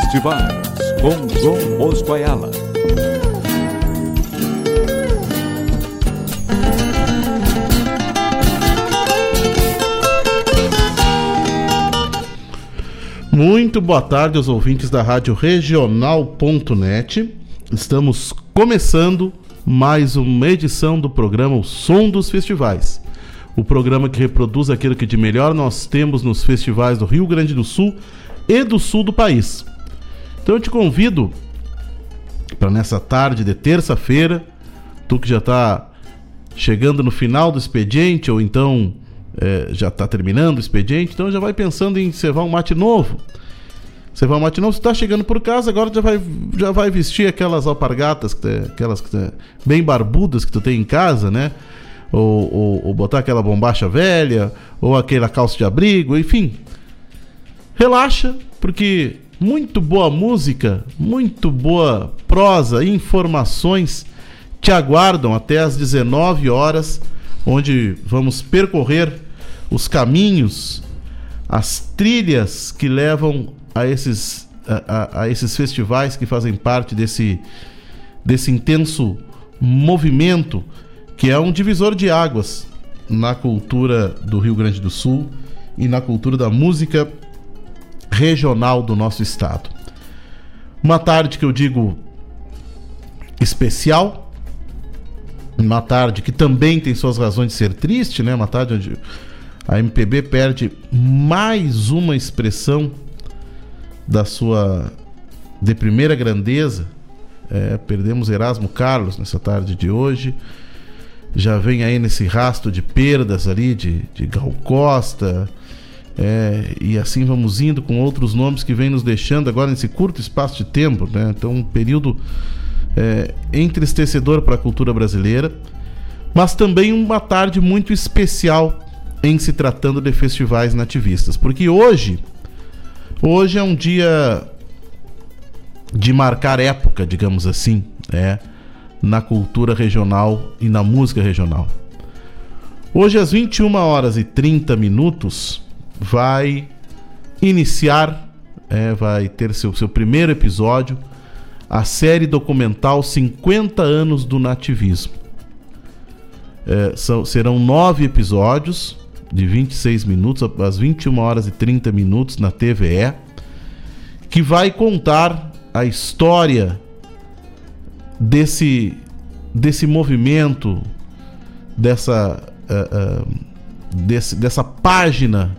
festivais com João Bosco Ayala. Muito boa tarde aos ouvintes da Rádio Regional.net. Estamos começando mais uma edição do programa O Som dos Festivais. O programa que reproduz aquilo que de melhor nós temos nos festivais do Rio Grande do Sul e do sul do país. Então eu te convido para nessa tarde de terça-feira, tu que já está chegando no final do expediente ou então é, já está terminando o expediente, então já vai pensando em cevar um mate novo. Cevar um mate novo, você está chegando por casa, agora já vai, já vai vestir aquelas alpargatas, aquelas bem barbudas que tu tem em casa, né? Ou, ou, ou botar aquela bombacha velha, ou aquela calça de abrigo, enfim. Relaxa, porque muito boa música, muito boa prosa, informações te aguardam até às 19 horas onde vamos percorrer os caminhos, as trilhas que levam a esses, a, a, a esses festivais que fazem parte desse, desse intenso movimento que é um divisor de águas na cultura do Rio Grande do Sul e na cultura da música regional do nosso estado. Uma tarde que eu digo especial, uma tarde que também tem suas razões de ser triste, né? Uma tarde onde a MPB perde mais uma expressão da sua de primeira grandeza. É, perdemos Erasmo Carlos nessa tarde de hoje. Já vem aí nesse rastro de perdas ali de, de Gal Costa. É, e assim vamos indo com outros nomes que vêm nos deixando agora nesse curto espaço de tempo. Né? Então, um período é, entristecedor para a cultura brasileira, mas também uma tarde muito especial em se tratando de festivais nativistas, porque hoje, hoje é um dia de marcar época, digamos assim, é, na cultura regional e na música regional. Hoje às 21 horas e 30 minutos vai iniciar, é, vai ter seu, seu primeiro episódio a série documental 50 anos do nativismo. É, são, serão nove episódios de 26 minutos, às 21 horas e 30 minutos na TVE, que vai contar a história desse, desse movimento, dessa, uh, uh, desse, dessa página,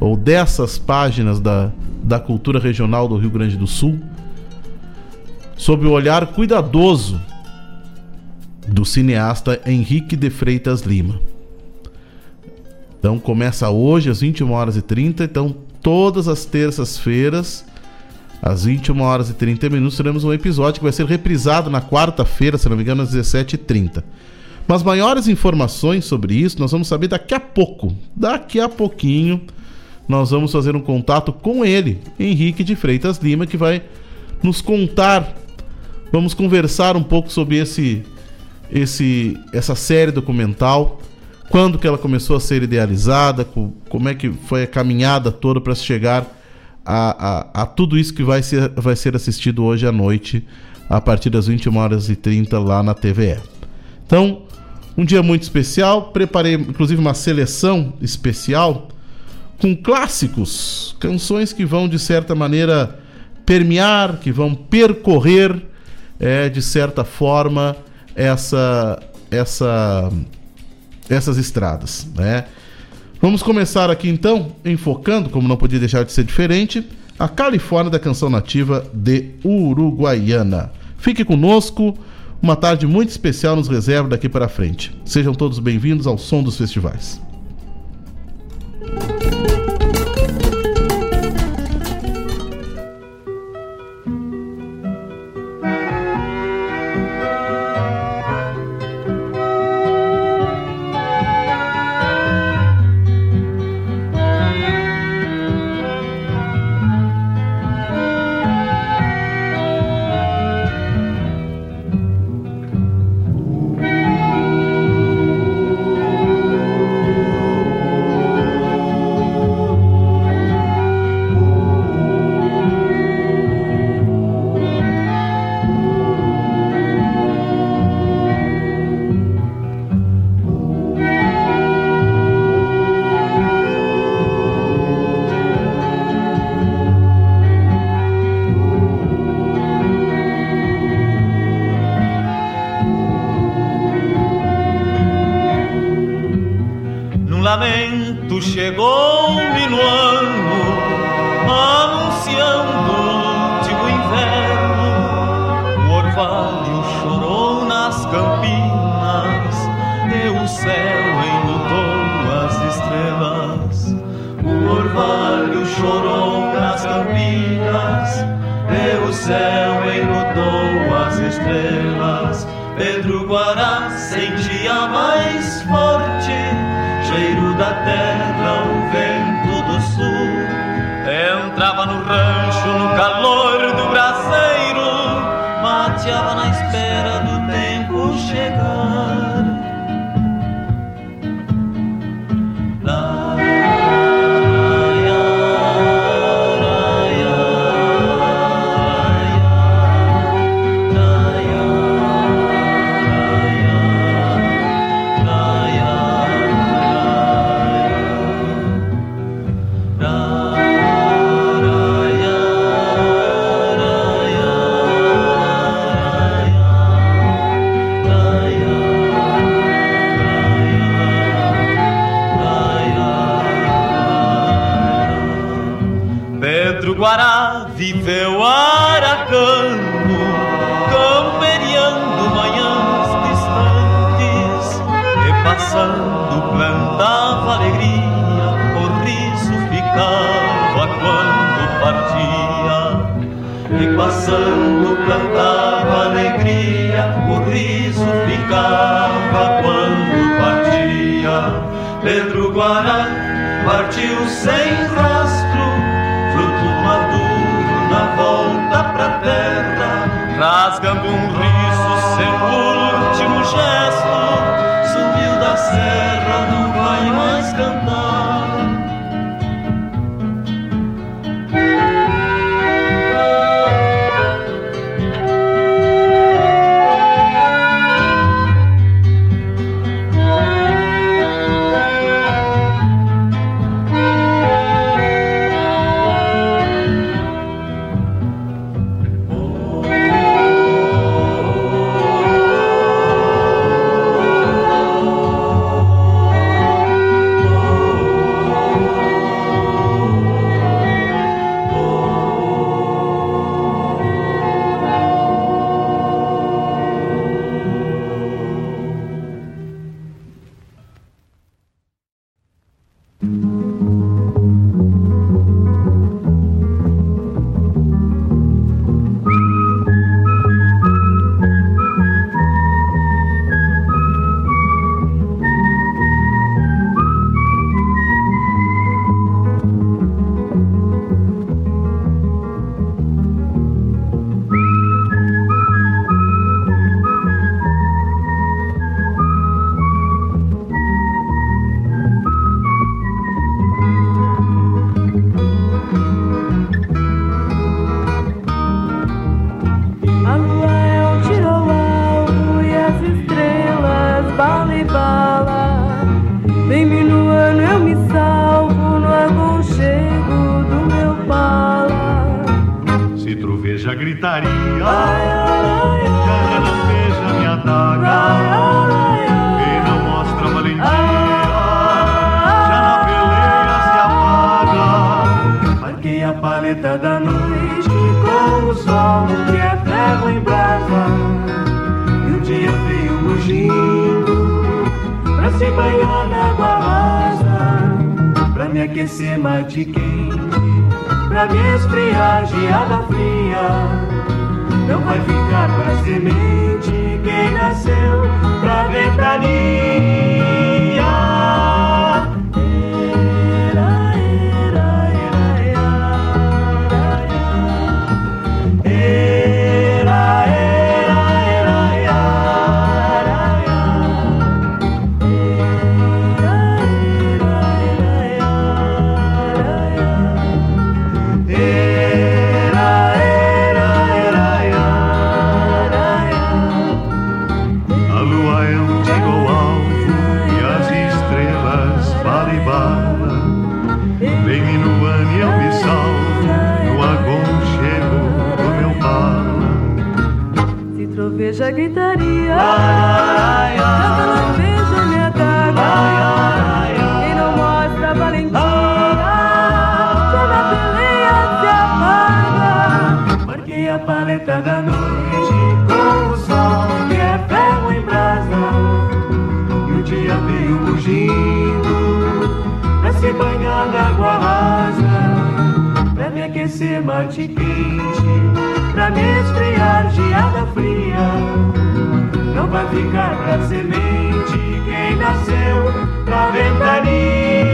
ou dessas páginas da, da cultura regional do Rio Grande do Sul sob o olhar cuidadoso do cineasta Henrique de Freitas Lima. Então começa hoje às 21 horas e 30, então todas as terças-feiras às 21 horas e 30 minutos teremos um episódio que vai ser reprisado na quarta-feira, se não me engano, às 17h30. Mas maiores informações sobre isso nós vamos saber daqui a pouco. Daqui a pouquinho nós vamos fazer um contato com ele, Henrique de Freitas Lima, que vai nos contar. Vamos conversar um pouco sobre esse, esse, essa série documental, quando que ela começou a ser idealizada, como é que foi a caminhada toda para chegar a, a, a, tudo isso que vai ser, vai ser assistido hoje à noite, a partir das 21 horas e 30 lá na TVE. Então, um dia muito especial, preparei inclusive uma seleção especial com clássicos, canções que vão de certa maneira permear, que vão percorrer é de certa forma essa essa essas estradas, né? Vamos começar aqui então, enfocando, como não podia deixar de ser diferente, a Califórnia da canção nativa de Uruguaiana. Fique conosco, uma tarde muito especial nos reserva daqui para frente. Sejam todos bem-vindos ao Som dos Festivais. aquecer mate quente, pra me esfriar geada fria. Não vai ficar pra semente quem nasceu pra ventania. Mate quente, pra me esfriar geada fria. Não vai ficar pra semente quem nasceu pra ventania.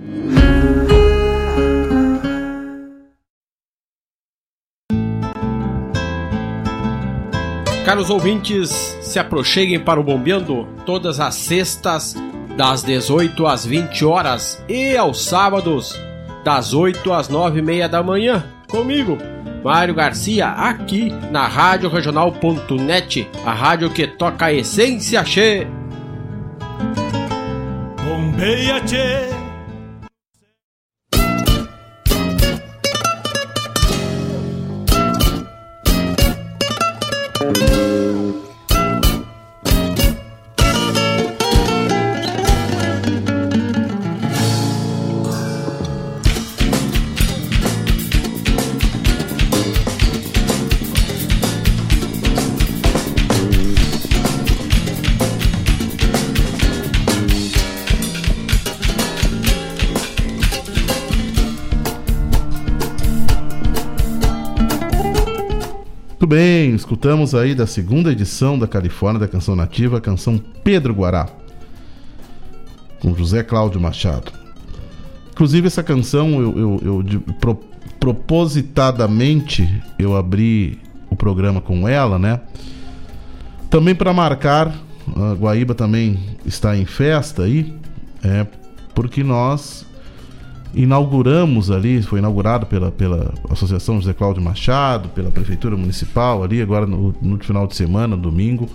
Caros ouvintes, se aproxeguem para o Bombeando todas as sextas, das 18 às 20 horas e aos sábados, das 8 às 9 e meia da manhã, comigo, Mário Garcia, aqui na Rádio Regional.net, a rádio que toca a essência che. Bombeia che. Escutamos aí da segunda edição da Califórnia da Canção Nativa, a canção Pedro Guará, com José Cláudio Machado. Inclusive essa canção eu, eu, eu de- pro- propositadamente eu abri o programa com ela, né? Também para marcar, a Guaíba também está em festa aí, é porque nós inauguramos ali, foi inaugurado pela, pela Associação José Cláudio Machado, pela Prefeitura Municipal ali, agora no, no final de semana, domingo,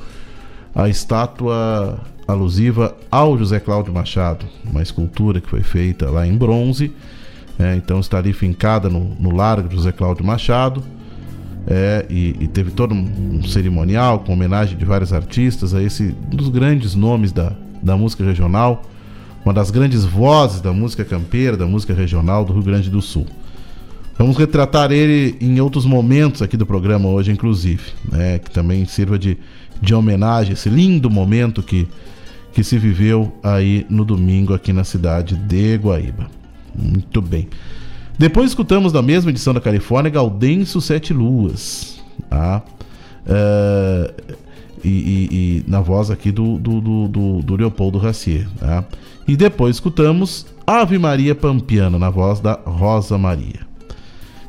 a estátua alusiva ao José Cláudio Machado, uma escultura que foi feita lá em bronze, é, então está ali fincada no, no Largo José Cláudio Machado, é, e, e teve todo um, cerimonial com homenagem de vários artistas a esse um dos grandes nomes da, da música regional, uma das grandes vozes da música campeira, da música regional do Rio Grande do Sul. Vamos retratar ele em outros momentos aqui do programa hoje, inclusive, né, que também sirva de, de homenagem a esse lindo momento que, que se viveu aí no domingo aqui na cidade de Guaíba. Muito bem. Depois escutamos da mesma edição da Califórnia Gaudêncio Sete Luas. Tá? É, e, e- e na voz aqui do, do, do, do, do Leopoldo Racier. Tá? E depois escutamos Ave Maria Pampiana, na voz da Rosa Maria.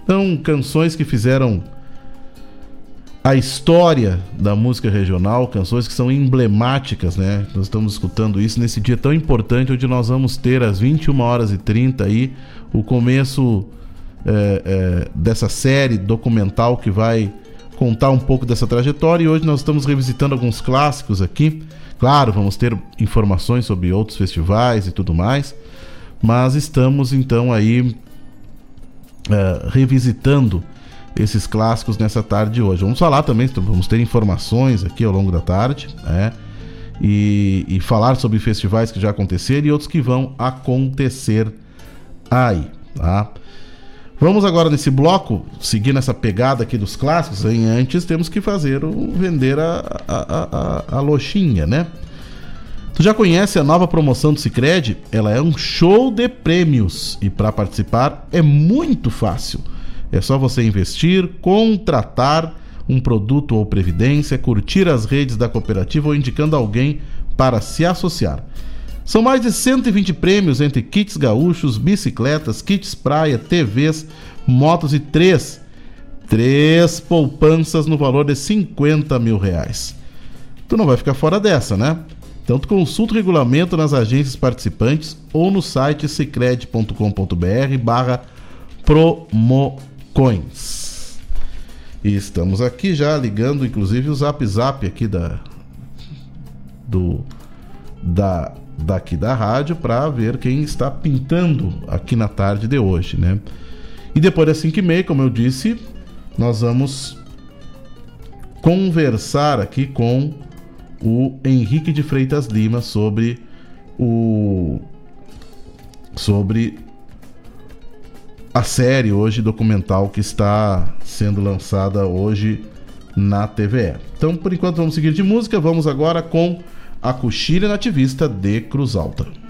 Então, canções que fizeram a história da música regional, canções que são emblemáticas, né? Nós estamos escutando isso nesse dia tão importante onde nós vamos ter às 21 horas e 30 aí o começo é, é, dessa série documental que vai contar um pouco dessa trajetória. E hoje nós estamos revisitando alguns clássicos aqui. Claro, vamos ter informações sobre outros festivais e tudo mais, mas estamos então aí é, revisitando esses clássicos nessa tarde de hoje. Vamos falar também, vamos ter informações aqui ao longo da tarde, né? E, e falar sobre festivais que já aconteceram e outros que vão acontecer aí, tá? Vamos agora nesse bloco, seguir nessa pegada aqui dos clássicos. Hein? Antes temos que fazer o vender a, a, a, a loxinha, né? Tu já conhece a nova promoção do Cicred? Ela é um show de prêmios e para participar é muito fácil. É só você investir, contratar um produto ou previdência, curtir as redes da cooperativa ou indicando alguém para se associar. São mais de 120 prêmios entre kits gaúchos, bicicletas, kits praia, TVs, motos e três, três poupanças no valor de 50 mil reais. Tu não vai ficar fora dessa, né? Então tu consulta o regulamento nas agências participantes ou no site secred.com.br barra promocões. E estamos aqui já ligando inclusive o zap zap aqui da do da daqui da rádio para ver quem está pintando aqui na tarde de hoje, né? E depois das 5 e meia, como eu disse, nós vamos conversar aqui com o Henrique de Freitas Lima sobre o sobre a série hoje documental que está sendo lançada hoje na TVE. Então, por enquanto vamos seguir de música, vamos agora com a coxilha nativista de Cruz Alta.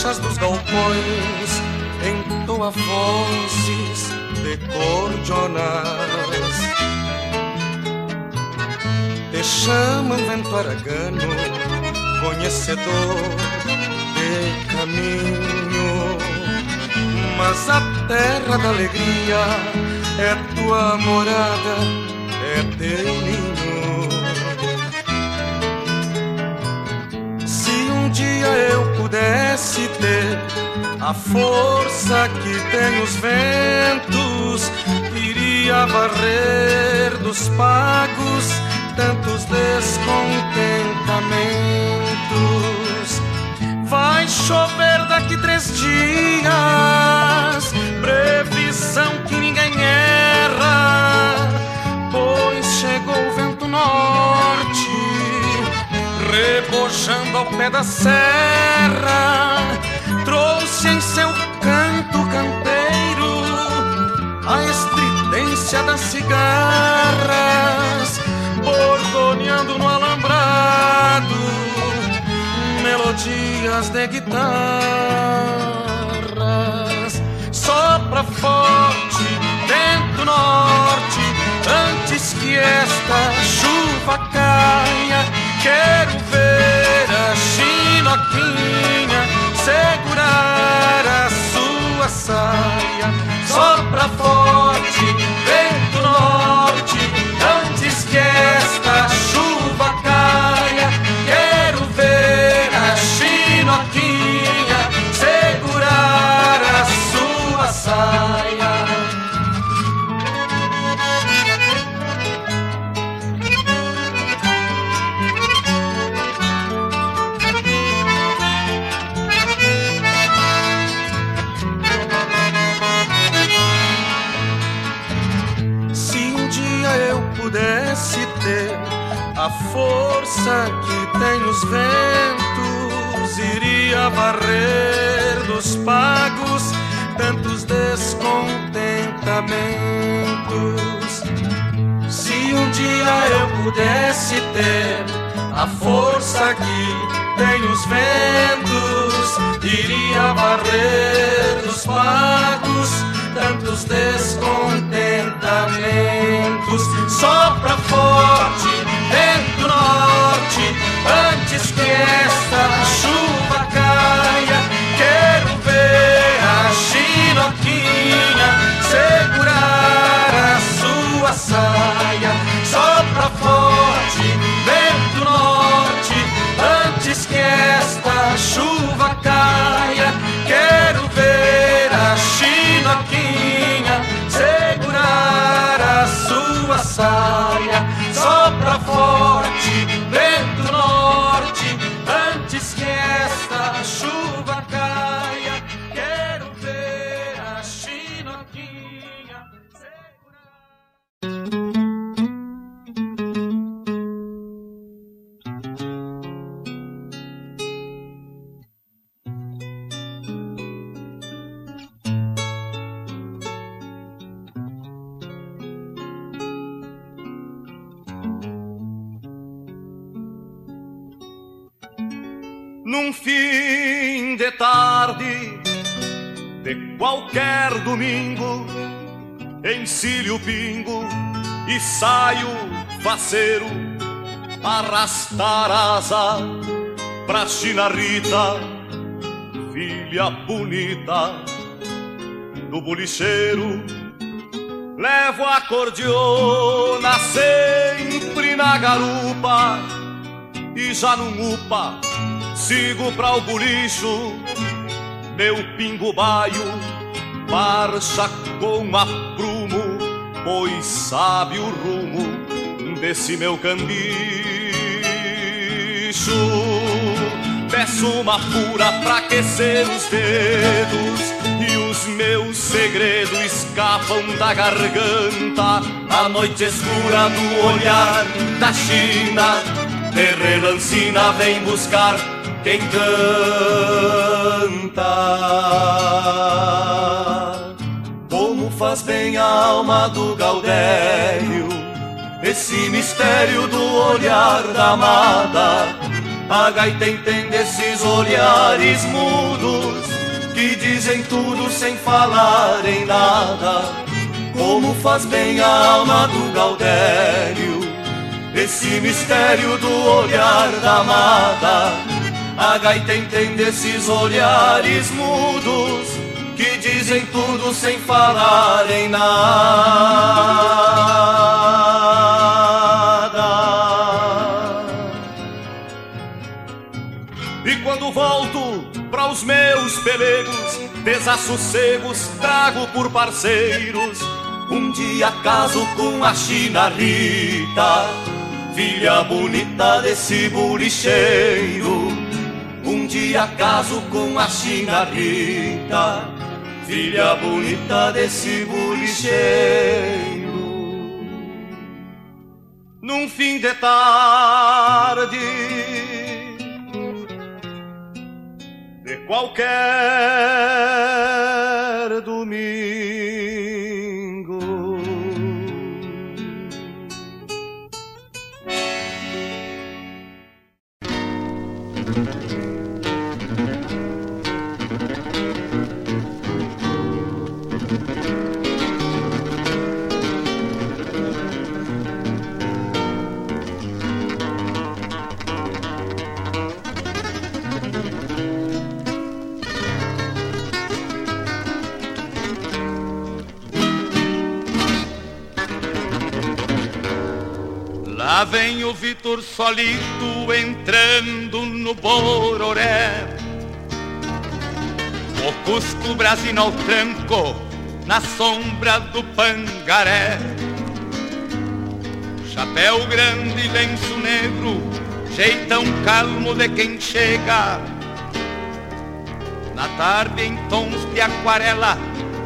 Frinchas dos galpões entoa vozes de cordionas. Te chamam vento aragano, conhecedor de caminho, mas a terra da alegria é tua morada, é teu ninho. Um dia eu pudesse ter a força que tem os ventos, iria varrer dos pagos tantos descontentamentos. Vai chover daqui três dias, previsão que ninguém erra, rebojando ao pé da serra, trouxe em seu canto canteiro a estridência das cigarras, bordoneando no alambrado melodias de guitarras. Sopra forte, vento norte, antes que esta chuva caia. Quero ver a chinoquinha segurar a sua saia. Sopra forte, vento norte, antes que esta a força que tem os ventos, iria varrer dos pagos tantos descontentamentos. Se um dia eu pudesse ter a força que tem os ventos, iria varrer dos pagos tantos descontentamentos. Sopra forte vento norte, antes que esta chuva caia. Quero ver a chinoquinha segurar a sua saia. Sopra forte vento norte, antes que esta chuva caia. Quero ver a chinoquinha segurar a sua saia. Num fim de tarde de qualquer domingo, encilho o pingo e saio faceiro arrastar asa pra China Rita, filha bonita do bolicheiro. Levo a cordiona sempre na garupa e já não upa, sigo pra o bolicho, meu pingo baio, marcha com aprumo, pois sabe o rumo desse meu cambicho. Peço uma pura pra aquecer os dedos e os meus segredos escapam da garganta. A noite escura do olhar da China, de relancina vem buscar quem canta. Como faz bem a alma do Gaudério, esse mistério do olhar da amada. A gaita entende esses olhares mudos que dizem tudo sem falar em nada. Como faz bem a alma do Gaudério, esse mistério do olhar da amada. A gaita entende esses olhares mudos que dizem tudo sem falar em nada. E quando volto para os meus pelegos, desassossegos trago por parceiros. Um dia caso com a China Rita, filha bonita desse bolicheiro. Um dia caso com a China Rita, filha bonita desse bolicheiro. Num fim de tarde de qualquer Vitor solito entrando no Bororé. O Cusco Brasino ao tranco na sombra do Pangaré. Chapéu grande, lenço negro, jeitão calmo de quem chega. Na tarde em tons de aquarela,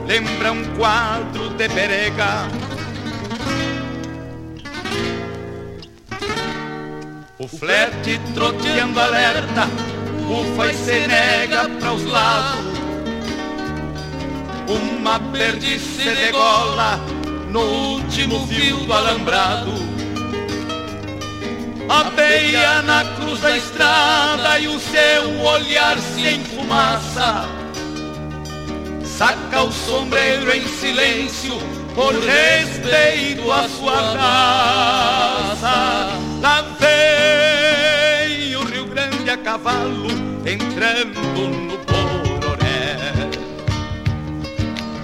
lembra um quadro de perega. O flete troteando alerta, ufa e se nega para os lados. Uma perdiz se degola no último fio do alambrado. A beia na cruz da estrada e o seu olhar se enfumaça. saca o sombreiro em silêncio, por respeito à sua raça. Lá vem cavalo, entrando no Pororé.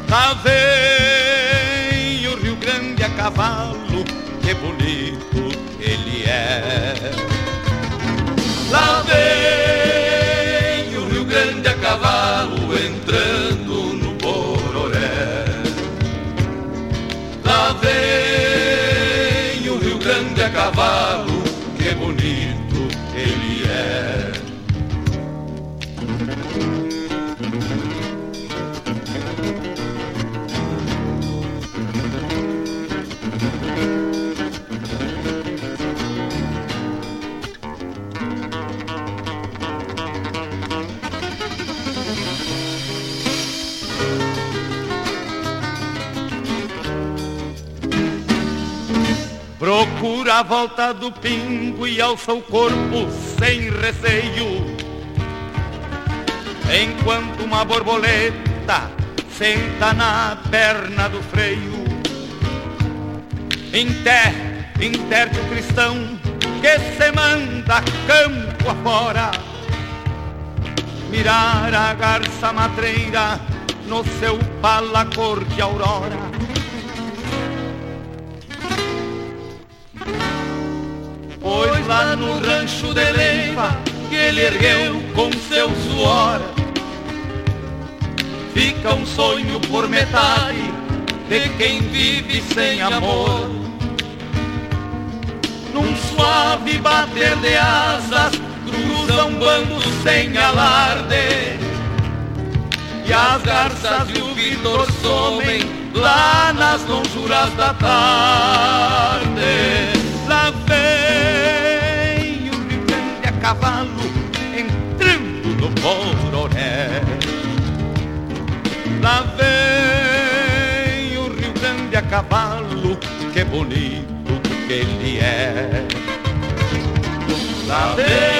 Lá vem o Rio Grande a cavalo, que bonito ele é. Lá vem o Rio Grande a cavalo, entrando no Pororé. Lá vem o Rio Grande a cavalo, Volta do pingo e alça o corpo sem receio. Enquanto uma borboleta senta na perna do freio. Inter, interte o cristão que se manda campo afora. Mirar a garça matreira no seu pala cor de aurora. Lá no rancho de Leiva que ele ergueu com seu suor. Fica um sonho por metade de quem vive sem amor. Num suave bater de asas cruzam bandos sem alarde. E as garças e o Vitor somem lá nas lonjuras da tarde cavalo entrando no Bororé. Lá vem o Rio Grande a cavalo, que bonito que ele é. Lá vem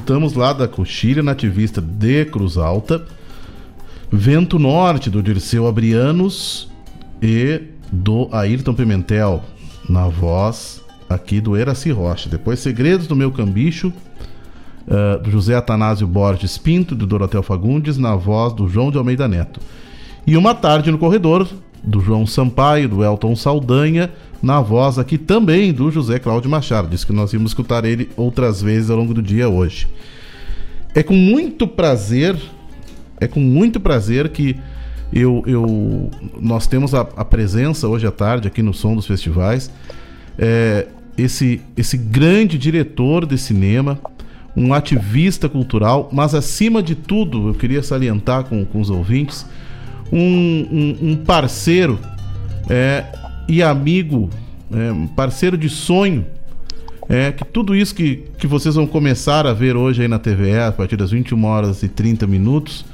Escutamos lá da Coxilha Nativista de Cruz Alta, Vento Norte do Dirceu Abrianos e do Ayrton Pimentel, na voz aqui do Eraci Rocha. Depois Segredos do Meu Cambicho, uh, do José Atanásio Borges Pinto, do Dorotel Fagundes, na voz do João de Almeida Neto. E Uma Tarde no Corredor, do João Sampaio, do Elton Saldanha, na voz aqui também do José Cláudio Machado. Disse que nós íamos escutar ele outras vezes ao longo do dia hoje. É com muito prazer, é com muito prazer que eu, eu nós temos a, a presença hoje à tarde aqui no Som dos Festivais. É, esse, esse grande diretor de cinema, um ativista cultural, mas acima de tudo, eu queria salientar com, com os ouvintes, um, um, um parceiro é, e amigo, é, parceiro de sonho. É que tudo isso que, que vocês vão começar a ver hoje aí na TVE, a partir das 21 horas e 30 minutos,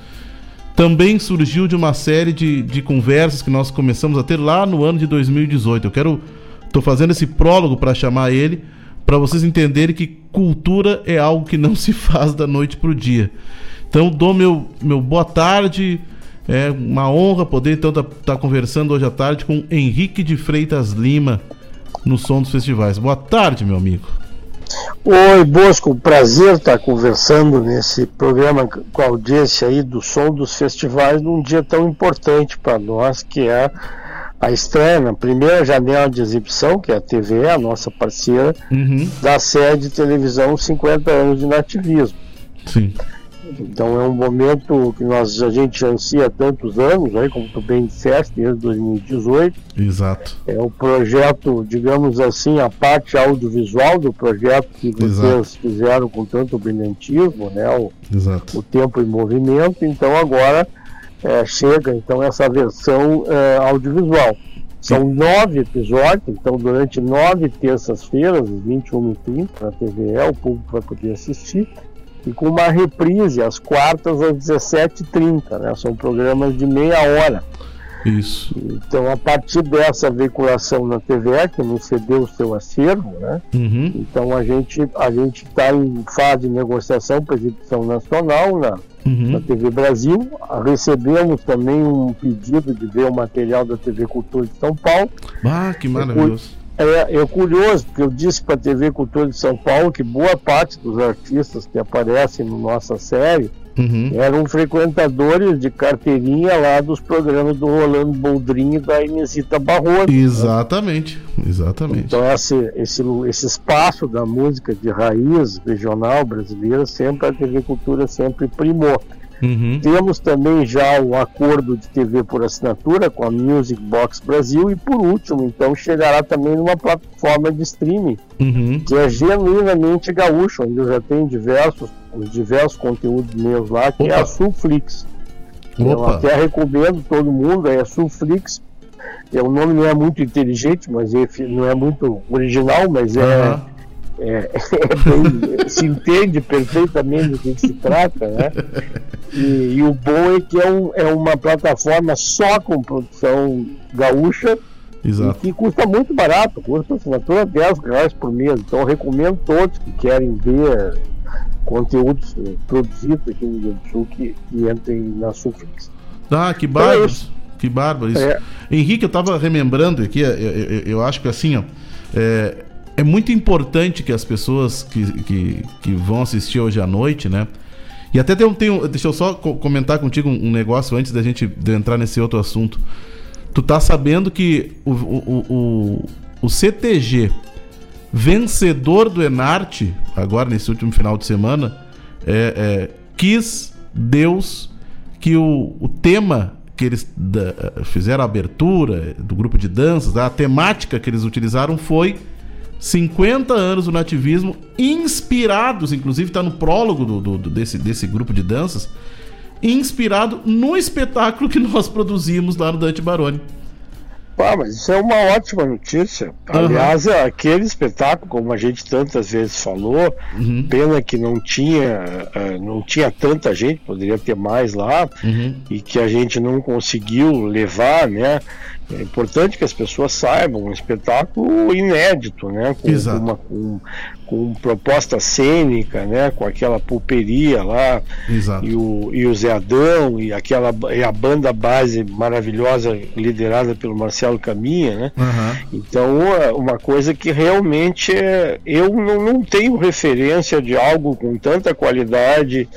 também surgiu de uma série de, de conversas que nós começamos a ter lá no ano de 2018. Eu quero. Estou fazendo esse prólogo para chamar ele, para vocês entenderem que cultura é algo que não se faz da noite para o dia. Então, dou meu, meu boa tarde é uma honra poder então estar tá, tá conversando hoje à tarde com Henrique de Freitas Lima no Som dos Festivais. Boa tarde, meu amigo. Oi, Bosco, prazer estar conversando nesse programa com a audiência aí do Som dos Festivais num dia tão importante para nós, que é a estreia na primeira janela de exibição, que é a TV, a nossa parceira, uhum. da série de televisão 50 anos de nativismo. Sim. Então é um momento que nós, a gente ansia há tantos anos, aí, como tu bem disseste, desde 2018. Exato. É o projeto, digamos assim, a parte audiovisual do projeto que vocês Exato. fizeram com tanto brilhantismo, né? O, Exato. o tempo em movimento. Então agora é, chega então essa versão é, audiovisual. São nove episódios, então durante nove terças-feiras, 21h30, na TVE, o público vai poder assistir e com uma reprise às quartas às 17h30, né? São programas de meia hora. Isso. Então, a partir dessa veiculação na TVE, que nos cedeu o seu acervo, né? Uhum. Então, a gente a gente está em fase de negociação para exibição nacional na, uhum. na TV Brasil. Recebemos também um pedido de ver o material da TV Cultura de São Paulo. Ah, que maravilhoso. É, é curioso, porque eu disse para a TV Cultura de São Paulo que boa parte dos artistas que aparecem na nossa série uhum. eram frequentadores de carteirinha lá dos programas do Rolando Boldrin e da Inesita Barroso. Exatamente, né? exatamente. Então esse, esse, esse espaço da música de raiz regional brasileira sempre a TV Cultura sempre primou. Uhum. Temos também já o acordo de TV por assinatura com a Music Box Brasil e por último, então chegará também numa plataforma de streaming uhum. que é genuinamente gaúcho, onde já tem diversos, os diversos conteúdos meus lá, que Opa. é a Sulflix. Opa. Eu até recomendo todo mundo, é a Sulflix. É, o nome não é muito inteligente, mas é, não é muito original, mas é uhum é, é bem, se entende perfeitamente do que, se trata, né? E, e, o bom é que é, um, é uma plataforma só com produção gaúcha Exato. e que custa muito barato, custa assinatura 10 reais por mês. Então recomendo todos que querem ver conteúdos produzidos aqui no Rio Grande do Sul que, que entrem na Sufix. Ah, que bárbaro! Então, é que bárbaro isso. É. Henrique, eu estava remembrando aqui, eu, eu, eu, acho que assim, ó, é, é muito importante que as pessoas que, que, que vão assistir hoje à noite, né? E até tem, tem deixa eu só comentar contigo um, negócio antes da gente entrar nesse outro assunto. Tu tá sabendo que o, o, o, o CTG vencedor do Enarte, agora nesse último final de semana, é, é, quis Deus que o, o tema que eles da, fizeram a abertura do grupo de danças, a temática que eles utilizaram foi 50 anos do nativismo, inspirados, inclusive está no prólogo do, do, desse, desse grupo de danças, inspirado no espetáculo que nós produzimos lá no Dante Baroni. Ah, mas isso é uma ótima notícia. Uhum. Aliás, aquele espetáculo, como a gente tantas vezes falou, uhum. pena que não tinha, uh, não tinha tanta gente, poderia ter mais lá, uhum. e que a gente não conseguiu levar, né? É importante que as pessoas saibam, um espetáculo inédito, né? Com, Exato. Uma, com, com proposta cênica, né? Com aquela pulperia lá Exato. e o, e o Zé Adão e aquela e a banda base maravilhosa liderada pelo Marcelo Caminha, né? Uhum. Então uma coisa que realmente é, eu não, não tenho referência de algo com tanta qualidade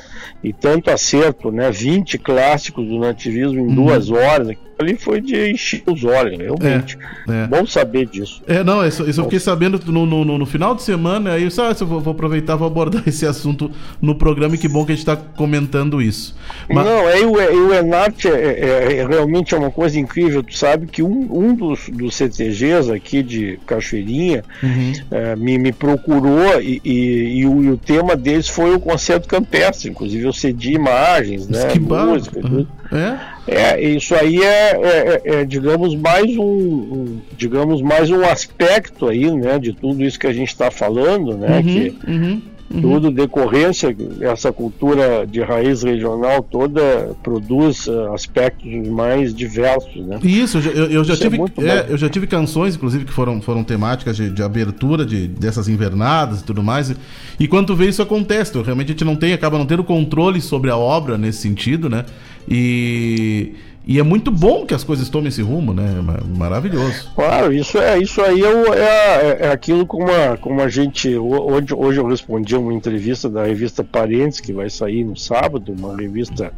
e tanto acerto, né? 20 clássicos do nativismo em uhum. duas horas ali foi de encher os olhos, realmente. É, é. Bom saber disso. É, não, isso, isso eu fiquei sabendo no, no, no, final de semana, aí eu disse, ah, eu vou, vou, aproveitar vou abordar esse assunto no programa e que bom que a gente está comentando isso. Mas... Não, aí o, o Enart é, é, é, realmente é uma coisa incrível, tu sabe que um, um dos, dos CTGs aqui de Cachoeirinha uhum. É, me, me procurou e, e, e, o, e, o, tema deles foi o concerto campestre, inclusive eu cedi imagens, né, que música, uhum. é? É, isso aí é, é, é, é digamos, mais um, um, digamos, mais um aspecto aí, né, de tudo isso que a gente está falando, né, uhum, que uhum, uhum. tudo decorrência, essa cultura de raiz regional toda produz uh, aspectos mais diversos, né. Isso, eu, eu já isso é tive, é, eu já tive canções, inclusive, que foram, foram temáticas de, de abertura de, dessas invernadas e tudo mais, e, e quando vê isso acontece, tu, realmente a gente não tem, acaba não tendo controle sobre a obra nesse sentido, né, e, e é muito bom que as coisas tomem esse rumo, né? Maravilhoso. Claro, isso é isso aí é, é, é aquilo como a, como a gente. Hoje, hoje eu respondi uma entrevista da revista Parentes, que vai sair no sábado, uma revista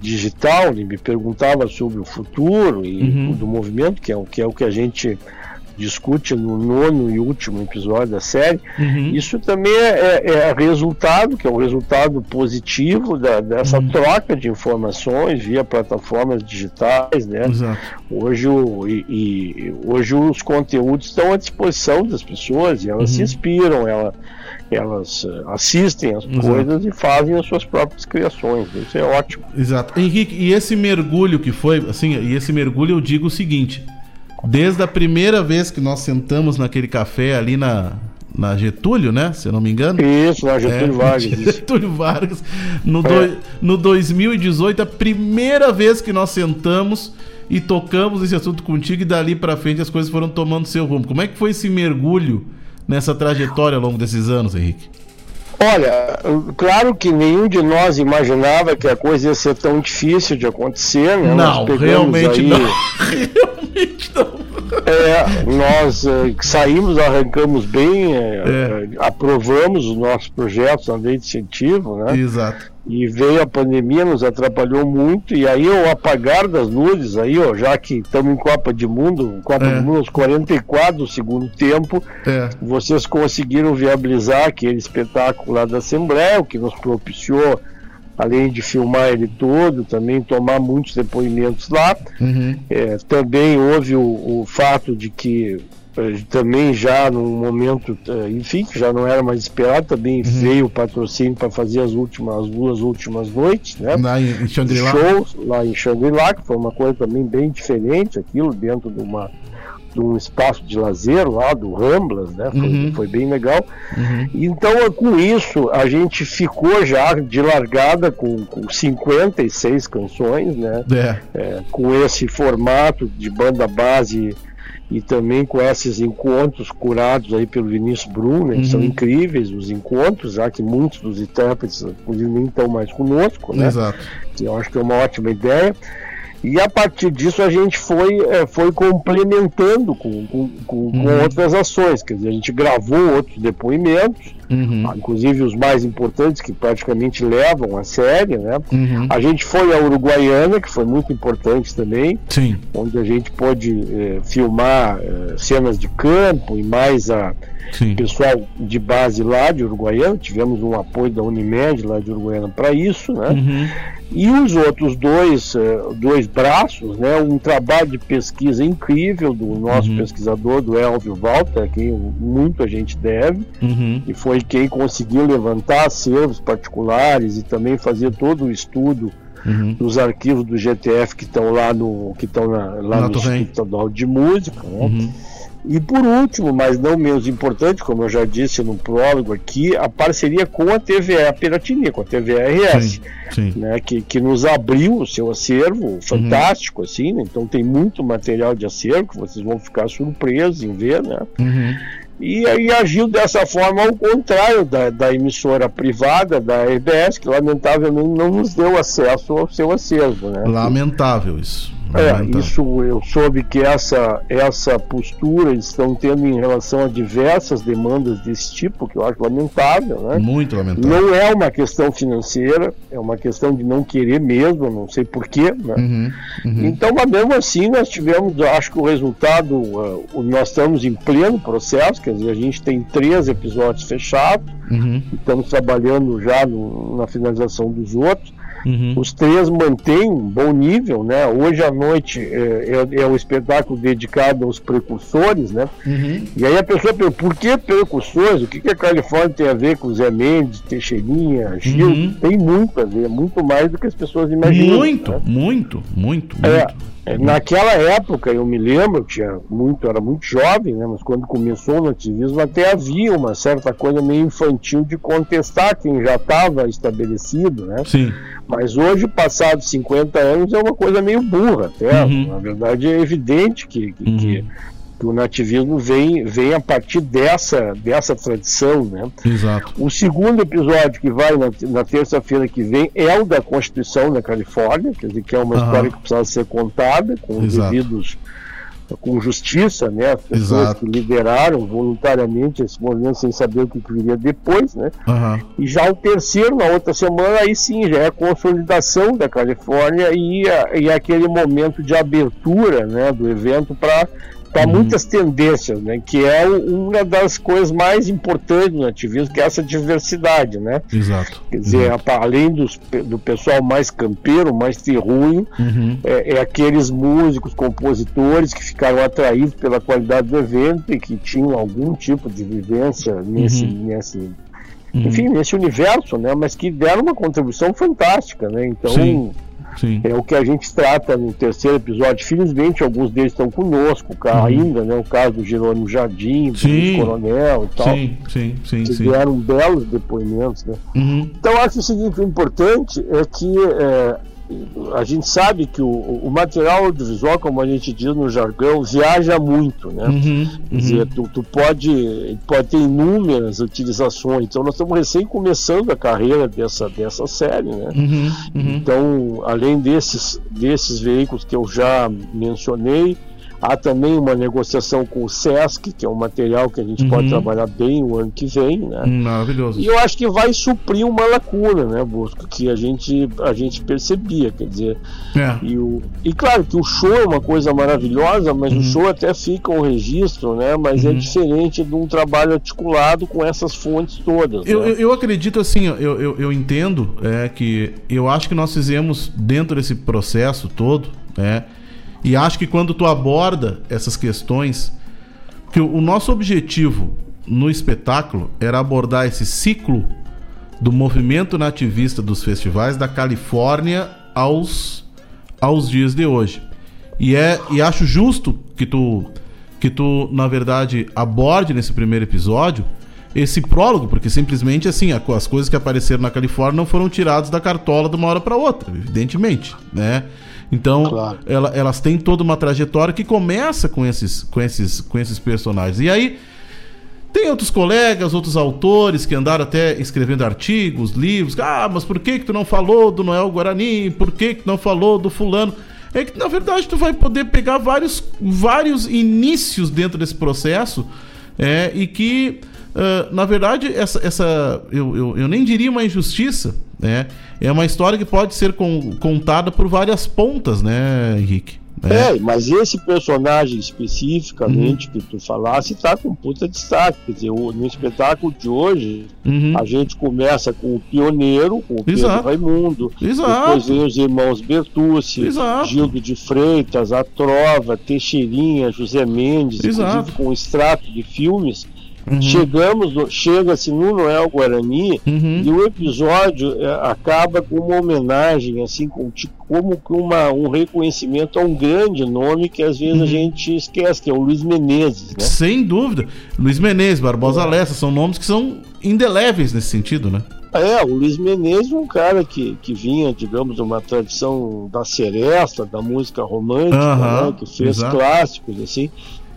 digital, e me perguntava sobre o futuro e uhum. do movimento, que é, que é o que a gente discute no nono e último episódio da série, uhum. isso também é, é, é, resultado, que é um resultado positivo da, dessa uhum. troca de informações via plataformas digitais, né? Exato. Hoje, o, e, e, hoje os conteúdos estão à disposição das pessoas e elas uhum. se inspiram, ela, elas eh, assistem as Exato. coisas e fazem as suas próprias criações. Isso é ótimo. Exato. Henrique, e esse mergulho que foi, assim, e esse mergulho eu digo o seguinte, Desde a primeira vez que nós sentamos naquele café ali na, na Getúlio, né? Se eu não me engano. Isso, na Getúlio é, Vargas. Getúlio Vargas. No, é. do, no 2018, a primeira vez que nós sentamos e tocamos esse assunto contigo, e dali para frente as coisas foram tomando seu rumo. Como é que foi esse mergulho nessa trajetória ao longo desses anos, Henrique? Olha, claro que nenhum de nós imaginava que a coisa ia ser tão difícil de acontecer, né? Não, realmente aí... não. não. É, nós uh, saímos, arrancamos bem, uh, é. aprovamos os nossos projetos na lei de incentivo, né? Exato. E veio a pandemia, nos atrapalhou muito, e aí o apagar das luzes, aí, ó, já que estamos em Copa de Mundo, Copa é. do Mundo aos 44 do segundo tempo, é. vocês conseguiram viabilizar aquele espetáculo lá da Assembleia, o que nos propiciou além de filmar ele todo, também tomar muitos depoimentos lá. Uhum. É, também houve o, o, fato de que é, também já no momento, é, enfim, já não era mais esperado, também uhum. veio o patrocínio para fazer as últimas, as duas últimas noites, né? Lá em. Shows lá em Xangri-Lá, que foi uma coisa também bem diferente, aquilo dentro de uma de um espaço de lazer lá do Ramblas, né? Foi, uhum. foi bem legal. Uhum. Então, com isso, a gente ficou já de largada com, com 56 canções, né? É. É, com esse formato de banda base e também com esses encontros curados aí pelo Vinícius Bruno, uhum. são incríveis os encontros, já que muitos dos intérpretes, inclusive, nem estão mais conosco, né? Exato. Eu acho que é uma ótima ideia. E a partir disso a gente foi, é, foi complementando com, com, com, uhum. com, outras ações. Quer dizer, a gente gravou outros depoimentos, uhum. Inclusive os mais importantes que praticamente levam a série. Né? Uhum. A gente foi à Uruguaiana, que foi muito importante também, Sim. onde a gente pôde é, filmar é, cenas de campo e mais a Sim. pessoal de base lá de Uruguaiana. Tivemos um apoio da Unimed lá de Uruguaiana para isso. Né? Uhum. E os outros dois, eh, dois braços, né, um trabalho de pesquisa incrível do nosso uhum. pesquisador, do Elvio Walter, a quem muito a gente deve, uhum. e foi quem conseguiu levantar acervos particulares e também fazer todo o estudo uhum. nos arquivos do GTF que estão lá no que estão lá na no Instituto de Música. Né? Uhum. E por último, mas não menos importante, como eu já disse no prólogo aqui, a parceria com a TVA a Piratinia, com a TVA RS, sim, sim. Né, que, que nos abriu o seu acervo fantástico, uhum. assim, né? então tem muito material de acervo que vocês vão ficar surpresos em ver, né? Uhum. E aí agiu dessa forma ao contrário da, da emissora privada, da RBS, que lamentavelmente não nos deu acesso ao seu acervo. Né? Lamentável isso. É, isso eu soube que essa, essa postura estão tendo em relação a diversas demandas desse tipo, que eu acho lamentável. Né? Muito lamentável. Não é uma questão financeira, é uma questão de não querer mesmo, não sei porquê. Né? Uhum, uhum. Então, mas mesmo assim, nós tivemos, acho que o resultado, uh, nós estamos em pleno processo, quer dizer, a gente tem três episódios fechados, uhum. estamos trabalhando já no, na finalização dos outros. Uhum. Os três mantêm um bom nível, né? Hoje à noite é, é, é um espetáculo dedicado aos precursores, né? Uhum. E aí a pessoa pergunta, por que precursores? O que, que a Califórnia tem a ver com Zé Mendes, Teixeirinha, Gil? Uhum. Tem muito a ver, muito mais do que as pessoas imaginam. Muito, né? muito, muito, é, muito. É, naquela época, eu me lembro, tinha muito, era muito jovem, né, mas quando começou o nativismo até havia uma certa coisa meio infantil de contestar quem já estava estabelecido, né? Sim. Mas hoje, passados 50 anos, é uma coisa meio burra até. Uhum. Na verdade, é evidente que, que, uhum. que que o nativismo vem, vem a partir dessa, dessa tradição. Né? Exato. O segundo episódio que vai na, na terça-feira que vem é o da Constituição da Califórnia, quer dizer, que é uma uhum. história que precisa ser contada com os devidos com justiça, né? As pessoas Exato. que lideraram voluntariamente esse movimento sem saber o que viria depois, né? Uhum. E já o terceiro, na outra semana, aí sim, já é a consolidação da Califórnia e, a, e aquele momento de abertura, né, do evento para para uhum. muitas tendências, né? Que é uma das coisas mais importantes no ativismo, que é essa diversidade, né? Exato. Quer dizer, uhum. além dos, do pessoal mais campeiro, mais terruinho, uhum. é, é, aqueles músicos, compositores que ficaram atraídos pela qualidade do evento e que tinham algum tipo de vivência nesse, uhum. nesse uhum. enfim, nesse universo, né? Mas que deram uma contribuição fantástica, né? Então Sim Sim. É o que a gente trata no terceiro episódio. Felizmente, alguns deles estão conosco uhum. ainda, né? O caso do Jerônimo Jardim, do Coronel e tal. Sim, sim, sim. Que sim. deram belos depoimentos, né? Uhum. Então, acho o seguinte: o importante é que é, a gente sabe que o, o, material audiovisual, como a gente diz no jargão, viaja muito, né? Uhum, Quer dizer, uhum. tu, tu, pode, pode ter inúmeras utilizações. Então, nós estamos recém começando a carreira dessa, dessa série, né? Uhum, uhum. então, além desses, desses veículos que eu já mencionei, Há também uma negociação com o SESC, que é um material que a gente uhum. pode trabalhar bem o ano que vem, né? Maravilhoso. E eu acho que vai suprir uma lacuna, né, Bosco, que a gente, a gente percebia, quer dizer. É. E, o, e claro que o show é uma coisa maravilhosa, mas uhum. o show até fica um registro, né? Mas é uhum. é diferente de um trabalho articulado com essas fontes todas. Eu, né? eu, eu, acredito assim, eu, eu, eu entendo é, que eu acho que nós fizemos dentro desse processo todo, né? E acho que quando tu aborda essas questões, que o nosso objetivo no espetáculo era abordar esse ciclo do movimento nativista dos festivais da Califórnia aos, aos dias de hoje. E é e acho justo que tu que tu na verdade aborde nesse primeiro episódio esse prólogo, porque simplesmente assim, as coisas que apareceram na Califórnia não foram tiradas da cartola de uma hora para outra, evidentemente, né? Então, claro. ela, elas têm toda uma trajetória que começa com esses, com, esses, com esses personagens. E aí, tem outros colegas, outros autores que andaram até escrevendo artigos, livros. Ah, mas por que, que tu não falou do Noel Guarani? Por que, que tu não falou do fulano? É que, na verdade, tu vai poder pegar vários, vários inícios dentro desse processo é, e que Uh, na verdade, essa, essa eu, eu, eu, nem diria uma injustiça, né? É uma história que pode ser contada por várias pontas, né, Henrique? É, é mas esse personagem especificamente uhum. que tu falasse está com puta destaque. Quer dizer, no espetáculo de hoje, uhum. a gente começa com o pioneiro, com o Pedro Exato. Raimundo, Exato. depois vem os irmãos Bertucci, Exato. Gildo de Freitas, A Trova, Teixeirinha, José Mendes, Exato. inclusive com um extrato de filmes Uhum. Chegamos, chega-se no Noel Guarani uhum. e o episódio é, acaba com uma homenagem, assim, com, tipo, como com uma, um reconhecimento a um grande nome que às vezes uhum. a gente esquece, que é o Luiz Menezes, né? Sem dúvida. Luiz Menezes, Barbosa. Lessa, são nomes que são indeléveis nesse sentido, né? É, o Luiz Menezes é um cara que, que vinha, digamos, de uma tradição da seresta, da música romântica, né, que fez exato. clássicos, assim.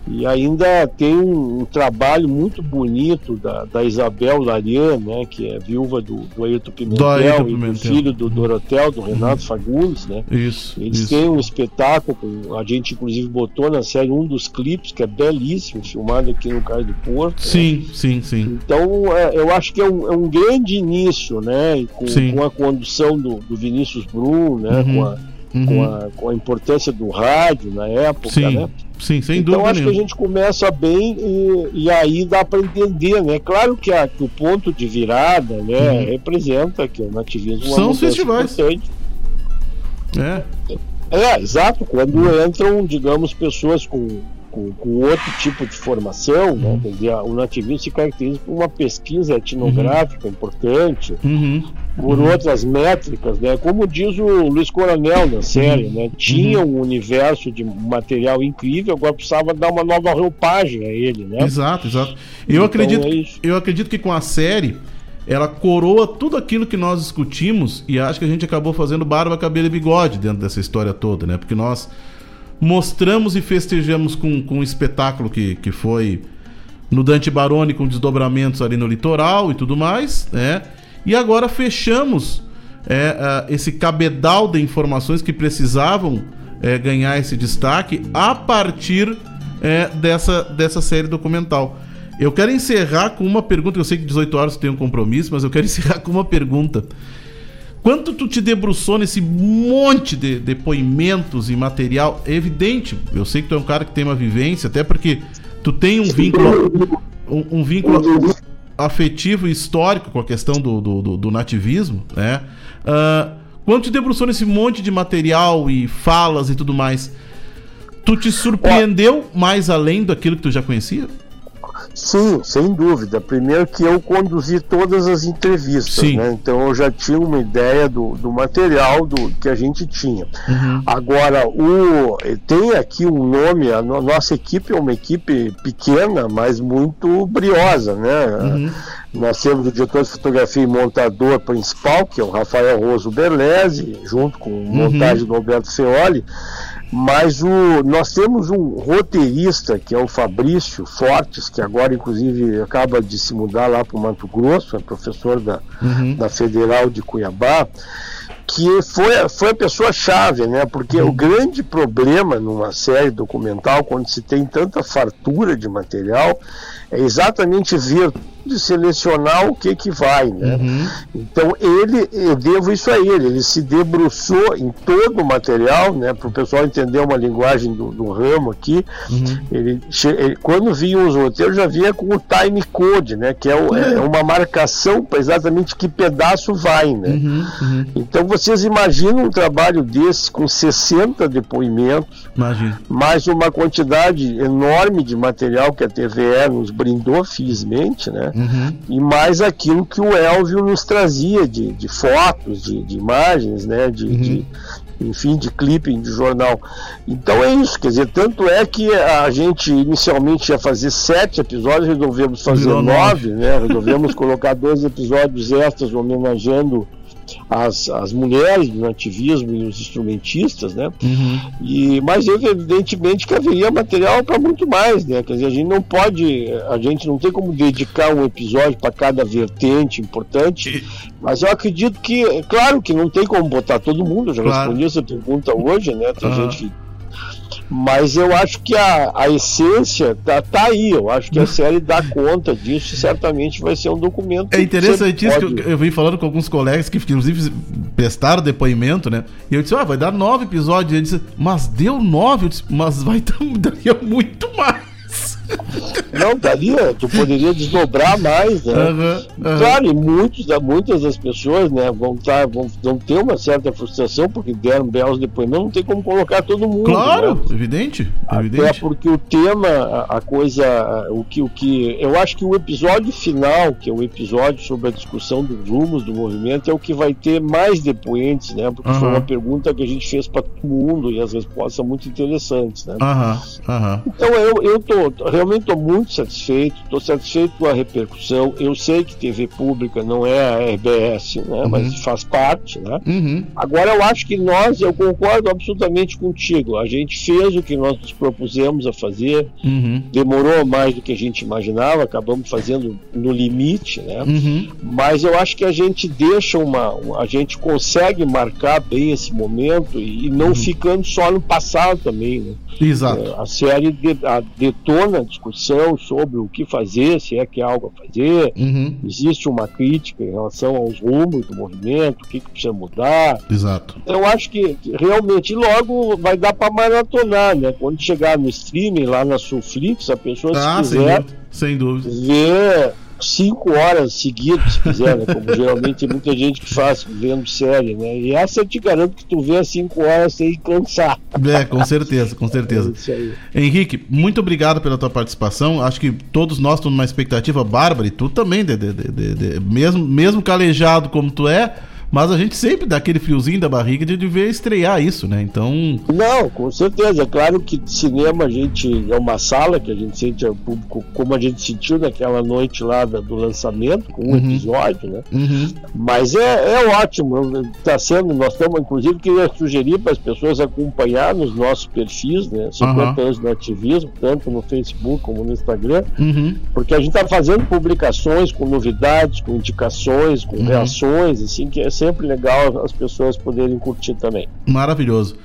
E ainda tem um, um, trabalho muito bonito da, da Isabel Larian, né, que é viúva do, do Ayrton Pimentel, Ayrton e do filho do Dorotel, do Renato uhum. Fagundes, né? Isso. Eles isso. têm um espetáculo, a gente inclusive botou na série um dos clipes, que é belíssimo, filmado aqui no Caio do Porto. Sim, né? sim, sim. Então é, eu acho que é um, é um grande início, né? Com, com, a condução do, do Vinícius Brum, né? Uhum. Com, a, uhum. com, a, com a importância do rádio na época, sim. né? Sim, sem então, dúvida. Então acho nenhuma. que a gente começa bem e, e aí dá para entender, né? Claro que, a, que, o ponto de virada, né, uhum. representa que o nativismo são os festivais. Importante. É. É, exato. Quando uhum. entram, digamos, pessoas com com, com, outro tipo de formação, né? Quer dizer, o nativismo se caracteriza por uma pesquisa etnográfica uhum. importante, uhum. por uhum. outras métricas, né? Como diz o Luiz Coronel na série, né? Tinha um universo de material incrível, agora precisava dar uma nova roupagem a ele, né? Exato, exato. Eu então, acredito, é eu acredito que com a série ela coroa tudo aquilo que nós discutimos e acho que a gente acabou fazendo barba, cabelo e bigode dentro dessa história toda, né? Porque nós mostramos e festejamos com, com um espetáculo que, que foi no Dante Baroni com desdobramentos ali no litoral e tudo mais, né? E agora fechamos é, esse cabedal de informações que precisavam é, ganhar esse destaque a partir é, dessa, dessa série documental. Eu quero encerrar com uma pergunta. Eu sei que 18 horas tem um compromisso, mas eu quero encerrar com uma pergunta. Quanto tu te debruçou nesse monte de depoimentos e material? É evidente, eu sei que tu é um cara que tem uma vivência, até porque tu tem um vínculo, um, um vínculo afetivo e histórico com a questão do, do, do, do nativismo, né? Uh, te debruçou nesse monte de material e falas e tudo mais, tu te surpreendeu mais além daquilo que tu já conhecia? Sim, sem dúvida. Primeiro que eu conduzi todas as entrevistas, né? então eu já tinha uma ideia do, do material do que a gente tinha. Uhum. Agora, o, tem aqui um nome, a nossa equipe é uma equipe pequena, mas muito briosa, né? Uhum. Nós temos o diretor de fotografia e montador principal, que é o Rafael Roso Berlese, junto com uhum. montagem do Alberto Feoli. Mas o, nós temos um roteirista, que é o Fabrício Fortes, que agora, inclusive, acaba de se mudar lá para o Mato Grosso, é professor da, uhum. da Federal de Cuiabá, que foi, foi a pessoa-chave, né? Porque uhum. o grande problema numa série documental, quando se tem tanta fartura de material, é exatamente ver de selecionar o que que vai, né? Uhum. Então ele, eu devo isso a ele, ele se debruçou em todo o material, né? Para o pessoal entender uma linguagem do, do ramo aqui, uhum. ele, ele, quando via os roteiros já via com o time code, né? Que é, o, é uma marcação para exatamente que pedaço vai, né? Uhum, uhum. Então vocês imaginam um trabalho desse com 60 depoimentos, Imagina. mais uma quantidade enorme de material que a TVE nos brindou, felizmente, né? Uhum. E mais aquilo que o Elvio nos trazia de, de fotos, de, de imagens, né? De, uhum. de, enfim, de clipping de jornal. Então é isso, quer dizer, tanto é que a gente inicialmente ia fazer sete episódios, resolvemos fazer nove, né? Resolvemos colocar dois episódios extras homenageando as, as mulheres do ativismo e os instrumentistas, né? Uhum. E, mas evidentemente que haveria material para muito mais, né? Quer dizer, a gente não pode, a gente não tem como dedicar um episódio para cada vertente importante, mas eu acredito que, claro que não tem como botar todo mundo, eu já claro. respondi essa pergunta hoje, né? Tem uhum. gente que mas eu acho que a, a essência tá, tá aí. Eu acho que a série dá conta disso e certamente vai ser um documento. É interessante isso pode... que eu, eu vim falando com alguns colegas que, inclusive, prestaram depoimento, né? E eu disse, ah, vai dar nove episódios. E ele disse, mas deu nove? Eu disse, mas vai dar, muito mais. Não, daria, tu poderia desdobrar mais, né? Uhum, uhum. Claro, e muitos, muitas das pessoas, né, vão, tá, vão, vão ter uma certa frustração porque deram belos depoimentos, não tem como colocar todo mundo. Claro, né? evidente, evidente. É porque o tema, a, a, coisa, o que, o que. Eu acho que o episódio final, que é o episódio sobre a discussão dos rumos do movimento, é o que vai ter mais depoentes, né? Porque uhum. foi uma pergunta que a gente fez para todo mundo e as respostas são muito interessantes, né? Então eu, eu tô, realmente estou muito satisfeito, estou satisfeito com a repercussão. Eu sei que TV pública não é a RBS, né? Uhum. Mas faz parte, né? Uhum. Agora eu acho que nós, eu concordo absolutamente contigo. A gente fez o que nós nos propusemos a fazer, uhum. demorou mais do que a gente imaginava, acabamos fazendo no limite, né? Uhum. Mas eu acho que a gente deixa uma, a gente consegue marcar bem esse momento e, não uhum. ficando só no passado também, né? Exato. É, a série de, a, detona discussão sobre o que fazer, se é que há algo a fazer. Uhum. Existe uma crítica em relação aos rumos do movimento, o que, que precisa mudar. Exato. Então, eu acho que realmente logo vai dar para maratonar, né? Quando chegar no streaming lá na Sulflix, a pessoa ah, se quiser sem dúvida, sem dúvida. ver cinco horas seguidas, se quiser, né? Como geralmente tem muita gente que faz vendo série, né? E essa eu te garanto que tu vê cinco horas sem cansar. É, com certeza, com certeza. É Henrique, muito obrigado pela tua participação. Acho que todos nós estamos numa expectativa bárbara, e tu também, de, de, de, de, mesmo, mesmo calejado como tu é mas a gente sempre dá aquele friozinho da barriga de ver estrear isso, né? Então. Não, com certeza. É claro que cinema a gente é uma sala que a gente sente o público como a gente sentiu naquela noite lá do lançamento, com um uhum. episódio, né? Uhum. Mas é, é ótimo. Está sendo, nós estamos, inclusive, queria sugerir para as pessoas acompanhar nos nossos perfis, né? 50 uhum. anos do ativismo, tanto no Facebook como no Instagram, uhum. porque a gente está fazendo publicações com novidades, com indicações, com uhum. reações, assim, que é sempre legal as pessoas poderem curtir também. Maravilhoso.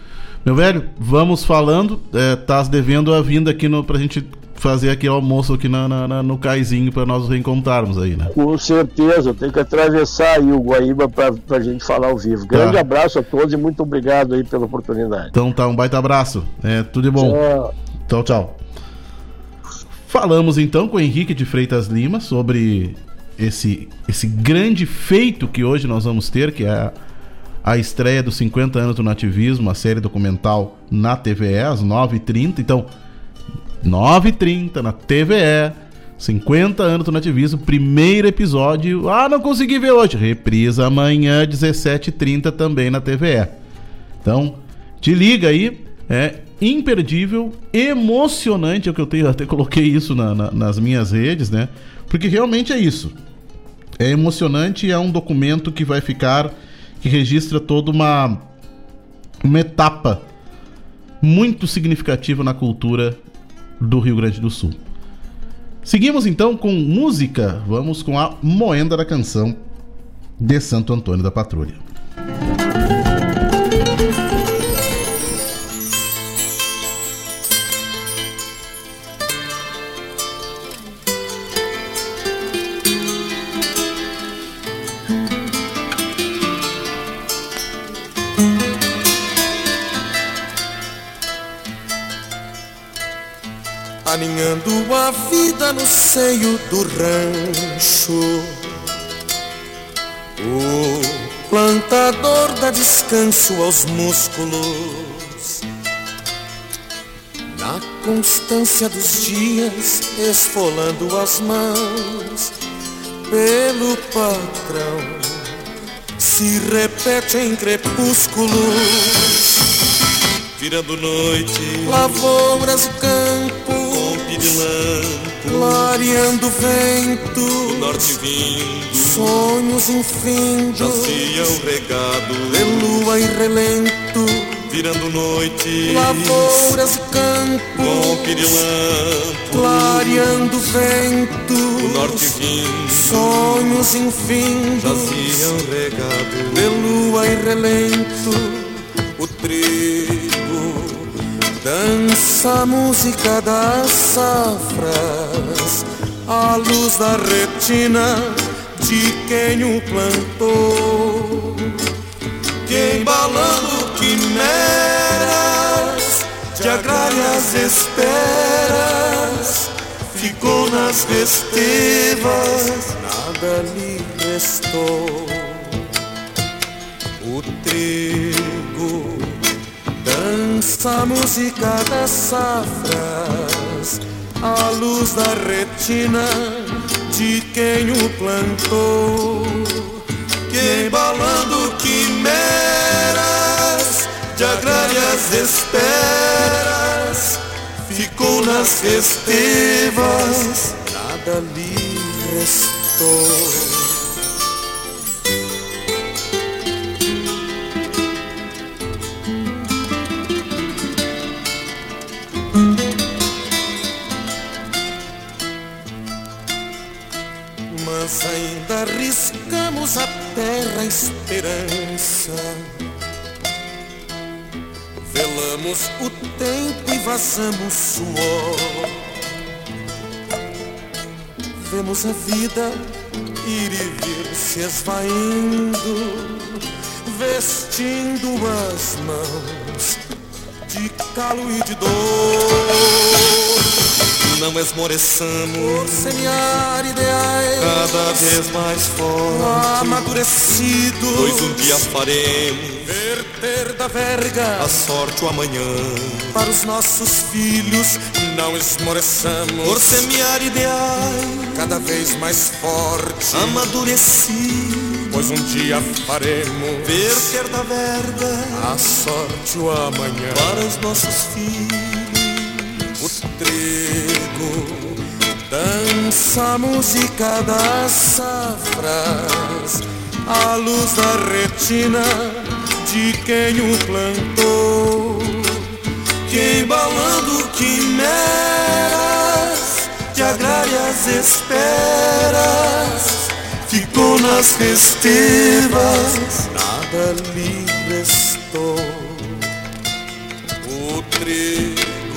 Meu velho, vamos falando. É, tá devendo a vinda aqui no, pra gente fazer aquele almoço aqui na, na, no caizinho para nós nos reencontrarmos aí, né? Com certeza, eu tenho que atravessar aí o Guaíba para a gente falar ao vivo. Grande tá. abraço a todos e muito obrigado aí pela oportunidade. Então tá, um baita abraço. É, tudo de bom. Tchau, tchau. tchau. Falamos então com o Henrique de Freitas Lima sobre esse, esse grande feito que hoje nós vamos ter, que é a, estreia dos 50 anos do nativismo, a série documental na TVE, às 9h30. Então, 9h30 na TVE, 50 anos do nativismo, primeiro episódio. Ah, não consegui ver hoje. Reprisa amanhã, 17h30 também na TVE. Então, te liga aí. É imperdível, emocionante, é o que eu tenho, até coloquei isso na, na, nas minhas redes, né? Porque realmente é isso. É emocionante e é um documento que vai ficar, que registra toda uma, uma etapa muito significativa na cultura do Rio Grande do Sul. Seguimos então com música. Vamos com a Moenda da Canção de Santo Antônio da Patrulha. Vida no seio do rancho. O plantador dá descanso aos músculos. Na constância dos dias, esfolando as mãos pelo patrão, se repete em crepúsculos, virando noite, lavouras e campos de lã, clareando o vento, o norte vindo, sonhos infindos, jaziam regado, de lua e relento, virando noite, lavouras e campos, com pirilampo, clareando o vento, o norte vindo, sonhos infindos, jaziam regado, de lua e relento, o trigo Dança a música das safras, a luz da retina de quem o plantou, que embalando quimeras de agrárias esperas, ficou na nas festivas, nada lhe restou. O trigo dança a música das safras, a luz da retina de quem o plantou, que embalando quimeras de agrárias esperas ficou nas festivas, nada lhe restou. Ainda arriscamos a terra esperança. Velamos o tempo e vazamos suor. Vemos a vida ir e vir se esvaindo, vestindo as mãos de calo e de dor. Não esmoreçamos por semear ideais cada vez mais fortes, amadurecidos. Pois um dia faremos verter da verga a sorte o amanhã. Para os nossos filhos não esmoreçamos por semear ideais cada vez mais fortes, amadurecidos. Pois um dia faremos verter da verga a sorte o amanhã para os nossos filhos. Dança música das safras, a luz da retina de quem o plantou, que embalando quimeras de agrárias esperas, ficou nas festivas, nada lhe restou. O trigo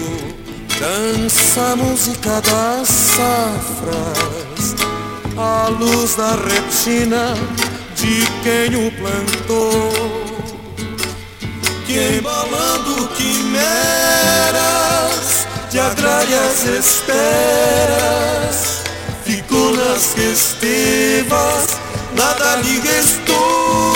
dança a música das safras, a luz da retina de quem o plantou, que embalando quimeras de agrárias esperas, ficou nas festivas, nada lhe restou.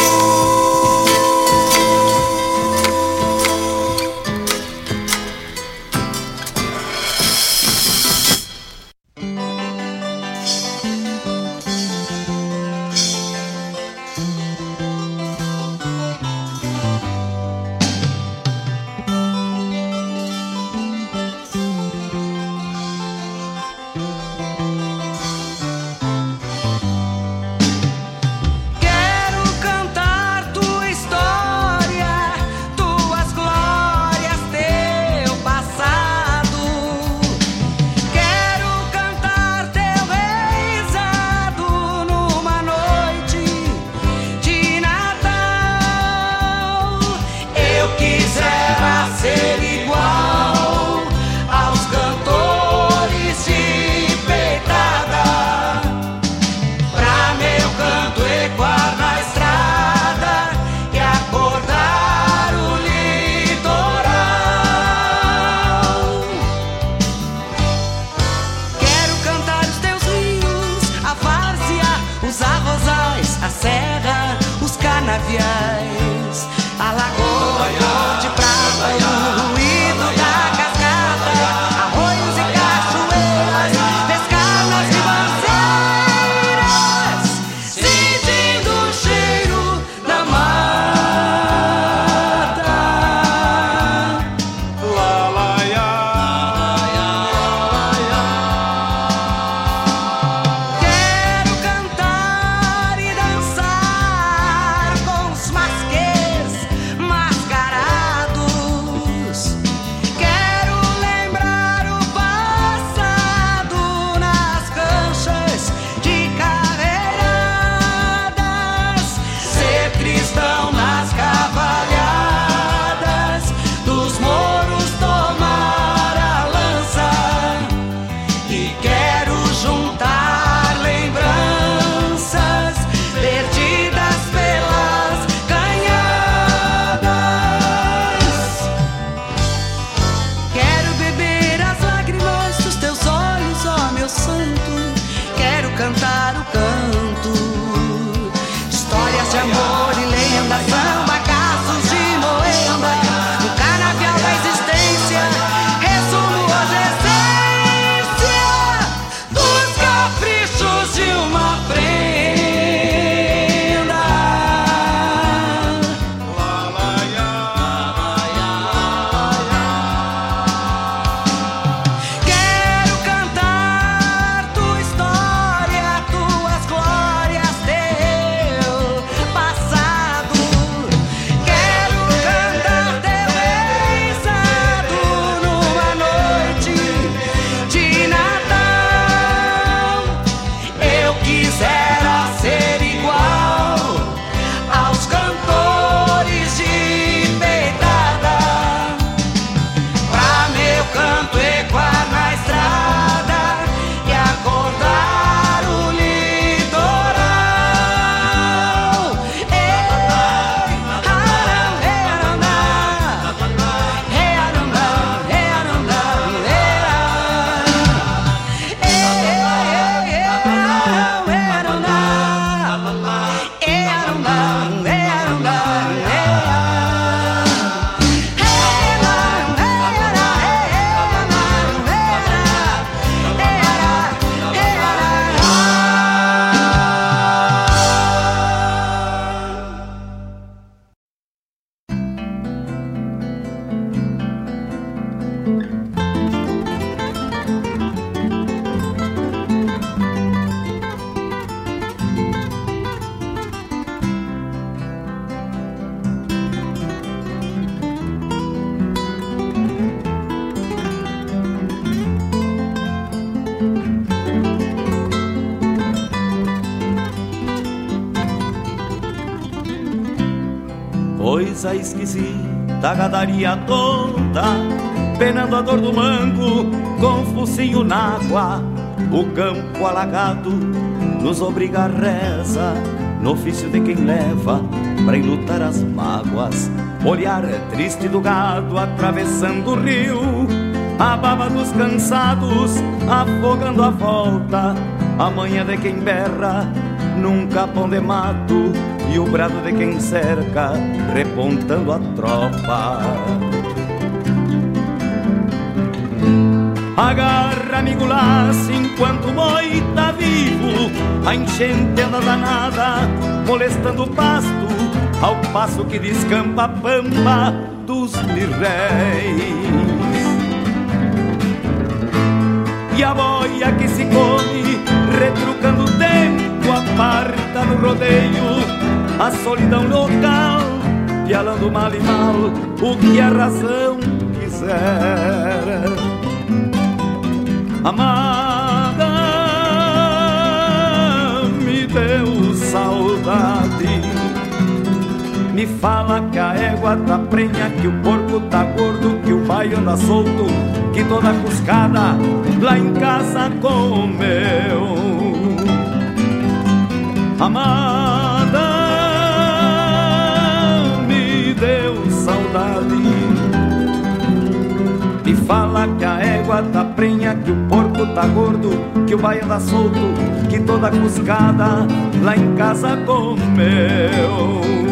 Gadaria toda, penando a dor do mango, com focinho na água, o campo alagado nos obriga a reza, no ofício de quem leva pra enlutar as mágoas. Olhar triste do gado atravessando o rio, a baba dos cansados afogando a volta, a de quem berra num capão de mato e o brado de quem cerca repontando a tropa. Agarra amigo laço enquanto o boi tá vivo A enchente anda danada molestando o pasto Ao passo que descampa a pampa dos mirréis E a boia que se come retrucando o tempo Aparta no rodeio a solidão local Pialando mal e mal o que a razão quiser Amada, me deu saudade. Me fala que a égua tá prenha, que o porco tá gordo, que o baio anda solto, que toda cuscada lá em casa comeu. Amada, que a égua tá prenha, que o porco tá gordo, que o baia anda solto, que toda cuscada lá em casa comeu.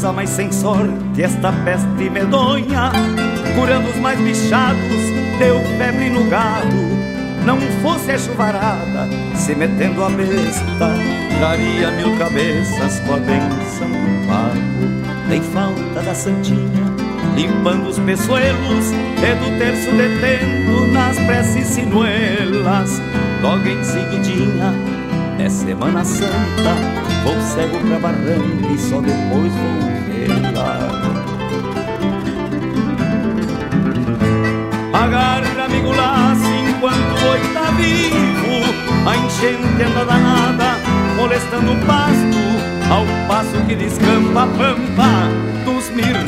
Coisa mais sem sorte esta peste medonha Curando os mais bichados, deu febre no gado. Não fosse a chuvarada, se metendo a besta Daria mil cabeças com a benção do pago. Tem falta da santinha, limpando os peçoelos E do terço detendo nas preces sinuelas. Logo em seguidinha, é Semana Santa Vou cego pra barranca e só depois vou vê-la. Agarra amigo laço enquanto o boi tá vivo A enchente anda danada, molestando o pasto Ao passo que descampa a pampa dos mirréis.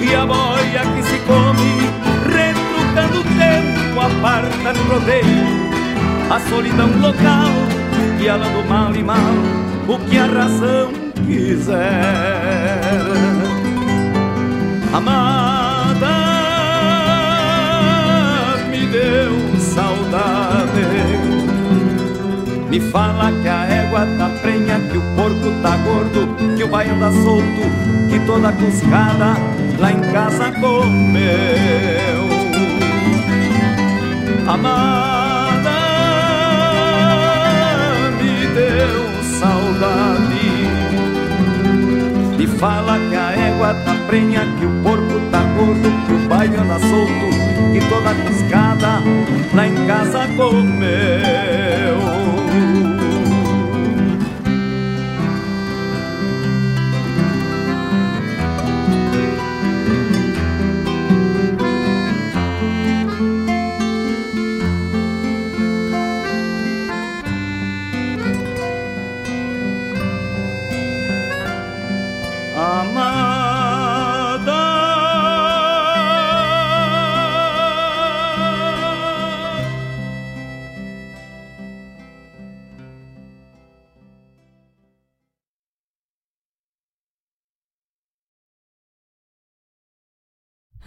E a boia que se come, retrucando o tempo Aparta no rodeio a solidão local, guiando mal e mal o que a razão quiser. Amada, me deu saudade. Me fala que a égua tá prenha, que o porco tá gordo, que o baio anda solto, que toda cuscada lá em casa comeu. Amada, saudade. Fala que a égua tá prenha Que o porco tá gordo Que o baile anda solto Que toda piscada lá em casa comeu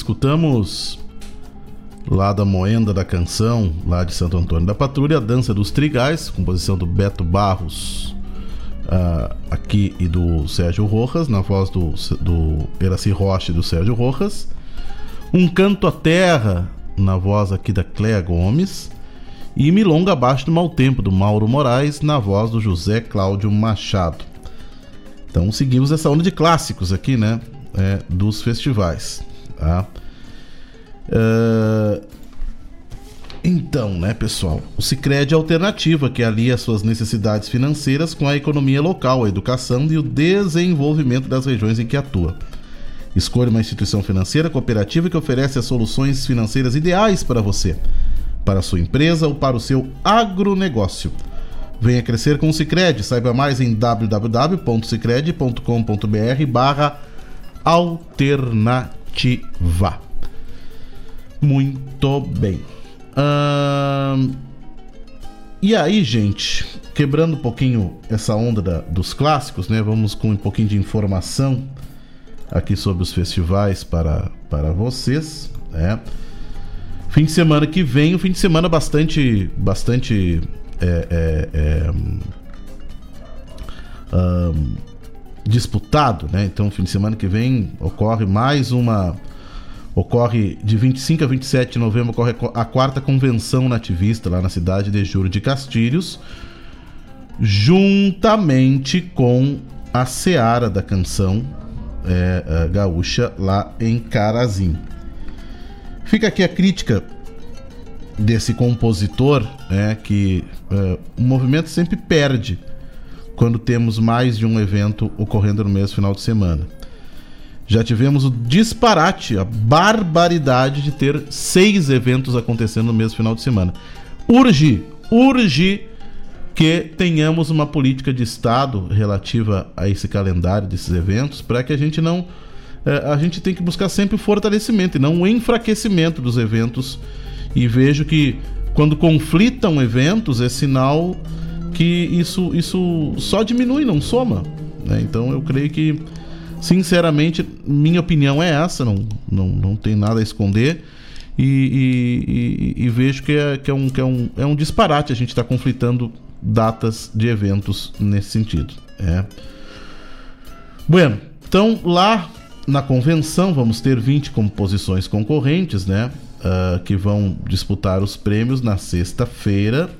escutamos lá da Moenda da Canção, lá de Santo Antônio da Patrulha, a Dança dos Trigais, composição do Beto Barros uh, aqui e do Sérgio Rojas, na voz do, do Rocha e do Sérgio Rojas. Um Canto à Terra, na voz aqui da Cléa Gomes. E Milonga Abaixo do Mau Tempo, do Mauro Moraes, na voz do José Cláudio Machado. Então seguimos essa onda de clássicos aqui, né? É, dos festivais. Tá? Uh, então, né, pessoal? O Sicredi é alternativa que alia suas necessidades financeiras com a economia local, a educação e o desenvolvimento das regiões em que atua. Escolha uma instituição financeira cooperativa que oferece as soluções financeiras ideais para você, para a sua empresa ou para o seu agronegócio. Venha crescer com o Sicredi. Saiba mais em www.sicredi.com.br/barra alternativa. Muito bem. Hum, e aí, gente, quebrando um pouquinho essa onda da, dos clássicos, né? Vamos com um pouquinho de informação aqui sobre os festivais para, para vocês, né? Fim de semana que vem, um fim de semana bastante, bastante é, é, é, um, disputado, né? Então, fim de semana que vem ocorre mais uma. Ocorre de 25 a 27 de novembro ocorre a quarta convenção nativista lá na cidade de Juro de Castilhos, juntamente com a Seara da Canção é, Gaúcha lá em Carazim. Fica aqui a crítica desse compositor, né, que é, o movimento sempre perde quando temos mais de um evento ocorrendo no mesmo final de semana. Já tivemos o disparate, a barbaridade de ter seis eventos acontecendo no mesmo final de semana. Urge, urge que tenhamos uma política de Estado relativa a esse calendário desses eventos, para que a gente não. a gente tem que buscar sempre o fortalecimento e não o enfraquecimento dos eventos. E vejo que quando conflitam eventos é sinal que isso, isso só diminui, não soma. Né? Então eu creio que, sinceramente, minha opinião é essa, não, não, não tem nada a esconder. E, e, e, e vejo que, é, que, é, um, que é, um, é um disparate a gente estar tá conflitando datas de eventos nesse sentido. É. Bueno, então lá na convenção vamos ter 20 composições concorrentes, né? Uh, que vão disputar os prêmios na sexta-feira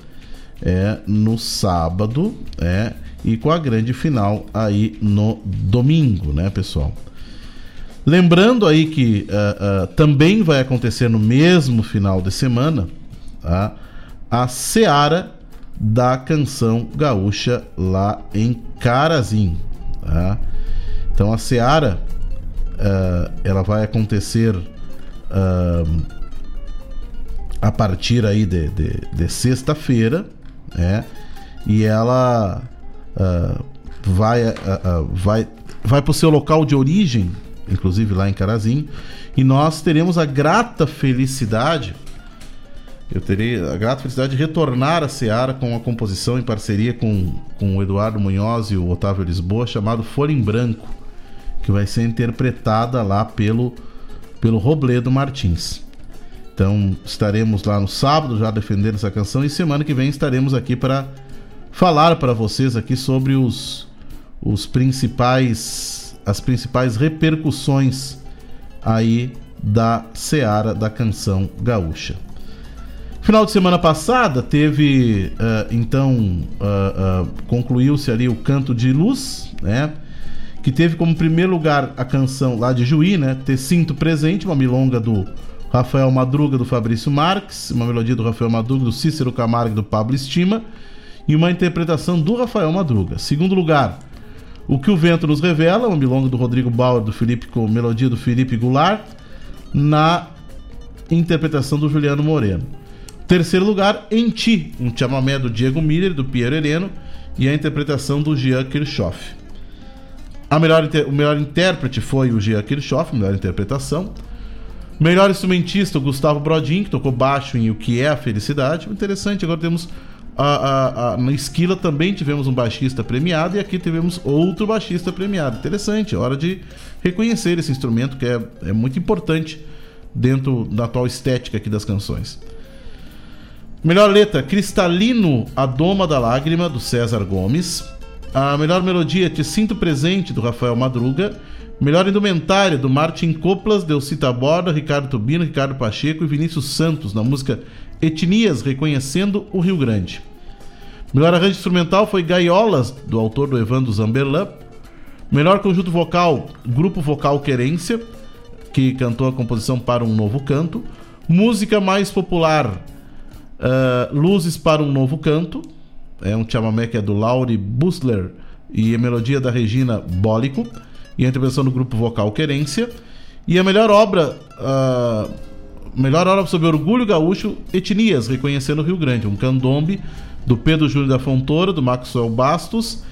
é, no sábado é, e com a grande final aí no domingo, né, pessoal? Lembrando aí que uh, uh, também vai acontecer no mesmo final de semana tá? a Seara da Canção Gaúcha lá em Carazim. Tá? Então a Seara uh, ela vai acontecer a partir aí de, de, de sexta-feira né? E ela uh, vai, uh, uh, vai, vai para o seu local de origem, inclusive lá em Carazinho, e nós teremos a grata felicidade eu terei a grata felicidade de retornar a Seara com a composição em parceria com, com o Eduardo Munhoz e o Otávio Lisboa, chamado Folha em Branco, que vai ser interpretada lá pelo, pelo Robledo Martins. Então estaremos lá no sábado já defendendo essa canção e semana que vem estaremos aqui para falar para vocês aqui sobre os, os principais as principais repercussões aí da Seara da canção gaúcha. Final de semana passada teve, uh, então, uh, uh, concluiu-se ali o Canto de Luz, né? Que teve como primeiro lugar a canção lá de Juí, né? Te Sinto Presente, uma milonga do Rafael Madruga, do Fabrício Marques, uma melodia do Rafael Madruga, do Cícero Camargo do Pablo Estima, e uma interpretação do Rafael Madruga. Segundo lugar, O Que o Vento Nos Revela, uma milonga do Rodrigo Bauer, do Felipe, com melodia do Felipe Goulart, na interpretação do Juliano Moreno. Terceiro lugar, Em Ti, um chamamé do Diego Miller, do Piero Hereno e a interpretação do Jean Kirchhoff. A melhor, o melhor intérprete foi o Jean Kirchhoff, melhor interpretação. Melhor instrumentista, o Gustavo Brodin, que tocou baixo em O Que É a Felicidade. Interessante, agora temos a, a, a, na Esquila também tivemos um baixista premiado e aqui tivemos outro baixista premiado. Interessante, é hora de reconhecer esse instrumento que é, é muito importante dentro da atual estética aqui das canções. Melhor letra: Cristalino, A Doma da Lágrima, do César Gomes. A melhor melodia: Te Sinto Presente, do Rafael Madruga. Melhor indumentária: do Martin Coplas, Delcita Borda, Ricardo Tubino, Ricardo Pacheco e Vinícius Santos, na música Etnias, reconhecendo o Rio Grande. Melhor arranjo instrumental foi Gaiolas, do autor do Evandro Zamberlan. Melhor conjunto vocal: Grupo Vocal Querência, que cantou a composição para um novo canto. Música mais popular: Uh, Luzes para um Novo Canto, é um chamamé que é do Laurie Busler e a melodia da Regina Bólico, e a intervenção do grupo vocal Querência. E a melhor obra, uh, melhor obra sobre orgulho gaúcho, Etnias, reconhecendo o Rio Grande, um candombe do Pedro Júnior da Fontoura, do Maxwell Bastos,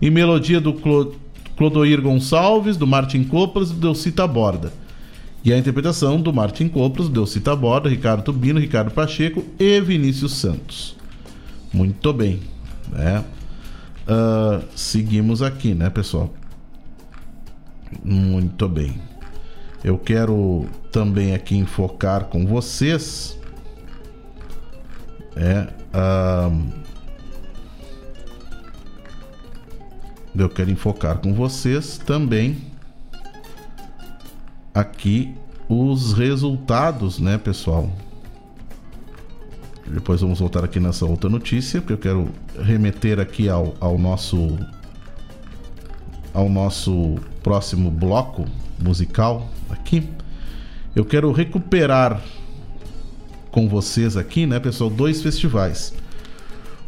e melodia do Clo Clodoir Gonçalves, do Martin Coplas e do Delcita Borda. E a interpretação do Martin Copros, Delcita Borda, Ricardo Tubino, Ricardo Pacheco e Vinícius Santos. Muito bem, né? Uh, seguimos aqui, né, pessoal? Muito bem. Eu quero também aqui enfocar com vocês. É. Eu quero enfocar com vocês também aqui os resultados, né, pessoal? Depois vamos voltar aqui nessa outra notícia, porque eu quero remeter aqui ao, ao nosso ao nosso próximo bloco musical aqui. Eu quero recuperar com vocês aqui, né, pessoal, dois festivais.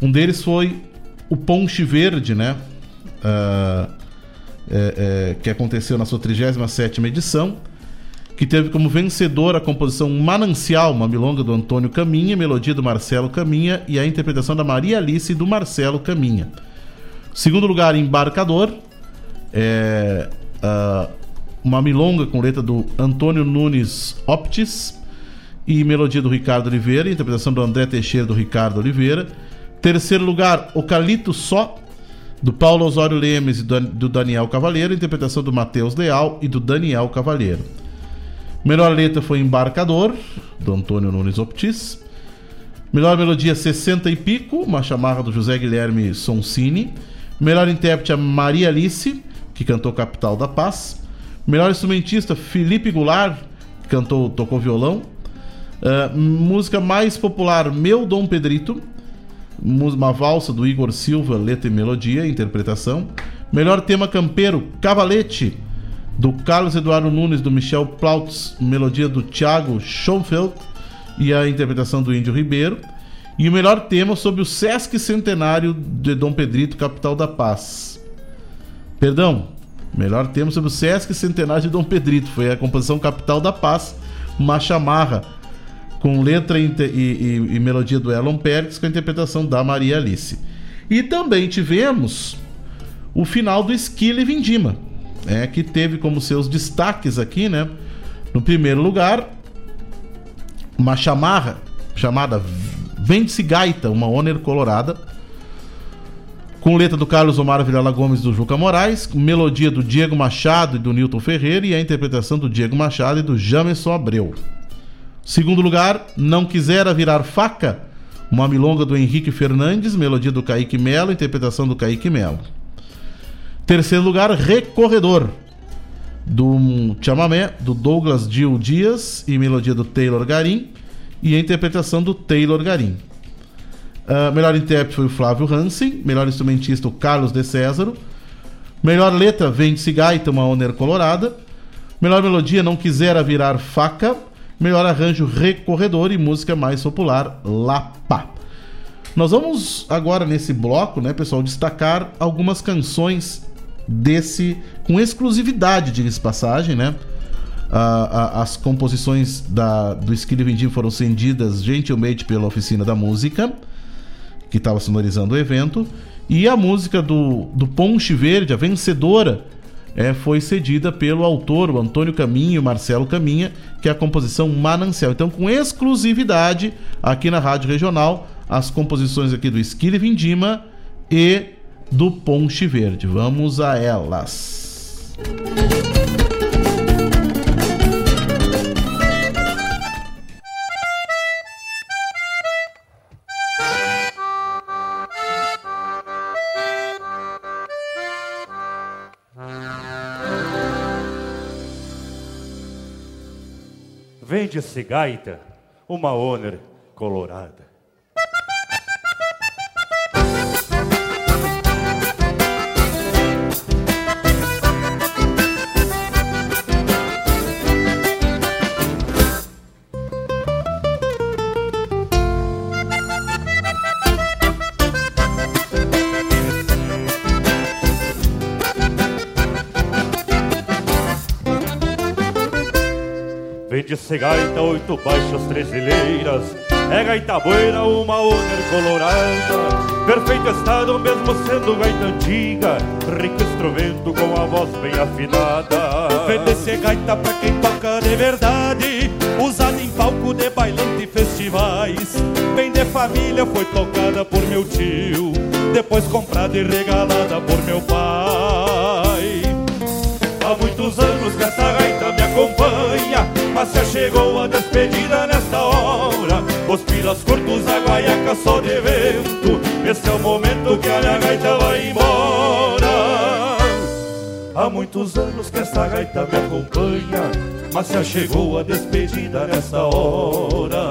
Um deles foi o Ponche Verde, né? Uh, é, é, que aconteceu na sua 37 edição que teve como vencedor a composição Manancial, uma milonga do Antônio Caminha, melodia do Marcelo Caminha e a interpretação da Maria Alice do Marcelo Caminha. Segundo lugar, Embarcador, é, uh, uma milonga com letra do Antônio Nunes Optis e melodia do Ricardo Oliveira, interpretação do André Teixeira do Ricardo Oliveira. Terceiro lugar, O Calito Só, do Paulo Osório Lemes e do Daniel Cavaleiro, interpretação do Matheus Leal e do Daniel Cavaleiro. Melhor letra foi Embarcador, do Antônio Nunes Optis. Melhor melodia 60 e pico, uma chamarra do José Guilherme Sonsini. Melhor intérprete a Maria Alice, que cantou Capital da Paz. Melhor instrumentista Felipe Goulart, que cantou, tocou violão. Uh, música mais popular Meu Dom Pedrito. Uma valsa do Igor Silva, letra e melodia, interpretação. Melhor tema campeiro Cavalete do Carlos Eduardo Nunes, do Michel Plautz, melodia do Thiago Schoenfeld e a interpretação do Índio Ribeiro. E o melhor tema sobre o Sesc Centenário de Dom Pedrito, capital da paz. Perdão, melhor tema sobre o Sesc Centenário de Dom Pedrito. Foi a composição Capital da Paz, uma chamarra com letra e, e, e, melodia do Elon Perkins, com a interpretação da Maria Alice. E também tivemos o final do Esquila e Vindima, é, que teve como seus destaques aqui, né? No primeiro lugar, uma chamarra chamada Vende-se Gaita, uma Honor colorada, com letra do Carlos Omar Vilela Gomes do Juca Moraes, melodia do Diego Machado e do Newton Ferreira e a interpretação do Diego Machado e do Jamerson Abreu. Segundo lugar, Não Quisera Virar Faca, uma milonga do Henrique Fernandes, melodia do Kaique Melo, interpretação do Kaique Melo. Terceiro lugar, Recorredor, do chamamé do Douglas Gil Dias e melodia do Taylor Garim e a interpretação do Taylor Garim. Uh, melhor intérprete foi o Flávio Hansen, melhor instrumentista o Carlos De Césaro, melhor letra Vende-se Gaita, uma Honor Colorada, melhor melodia Não Quisera Virar Faca, melhor arranjo Recorredor e música mais popular Lapa. Nós vamos agora nesse bloco, né, pessoal, destacar algumas canções desse com exclusividade, diga-se passagem, né? as composições da, do Esquilo Vindim foram cendidas gentilmente pela oficina da música, que estava sonorizando o evento, e a música do, do Ponche Verde, a vencedora, é, foi cedida pelo autor, o Antônio Caminho, Marcelo Caminha, que é a composição Manancial. Então, com exclusividade, aqui na Rádio Regional, as composições aqui do Esquilo Vindima e do Ponche Verde. Vamos a elas. Vende-se gaita, uma Honor colorada. De gaita, oito baixas, três ilheiras. É gaita boeira, uma honor colorada. Perfeito estado, mesmo sendo gaita antiga. Rico instrumento com a voz bem afinada. Vende-se gaita pra quem toca de verdade. Usada em palco de bailante e festivais. Bem de família, foi tocada por meu tio. Depois comprada e regalada por meu pai. Há muitos anos que essa acompanha. Mas se chegou a despedida nesta hora. Os pilas curtos, a guaiaca só de vento. Esse é o momento que a minha gaita vai embora. Há muitos anos que essa gaita me acompanha. Mas se chegou a despedida nesta hora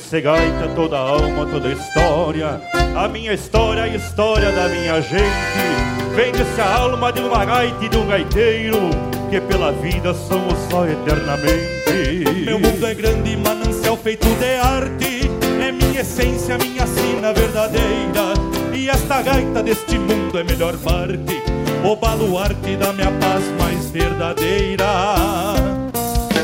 ser gaita, toda alma, toda história. A minha história, a história da minha gente. Vende-se a alma de uma gaita e de um gaiteiro, que pela vida somos só eternamente. Meu mundo é grande, manancial feito de arte. É minha essência, minha sina verdadeira. E esta gaita deste mundo é melhor parte, o baluarte da minha paz mais verdadeira.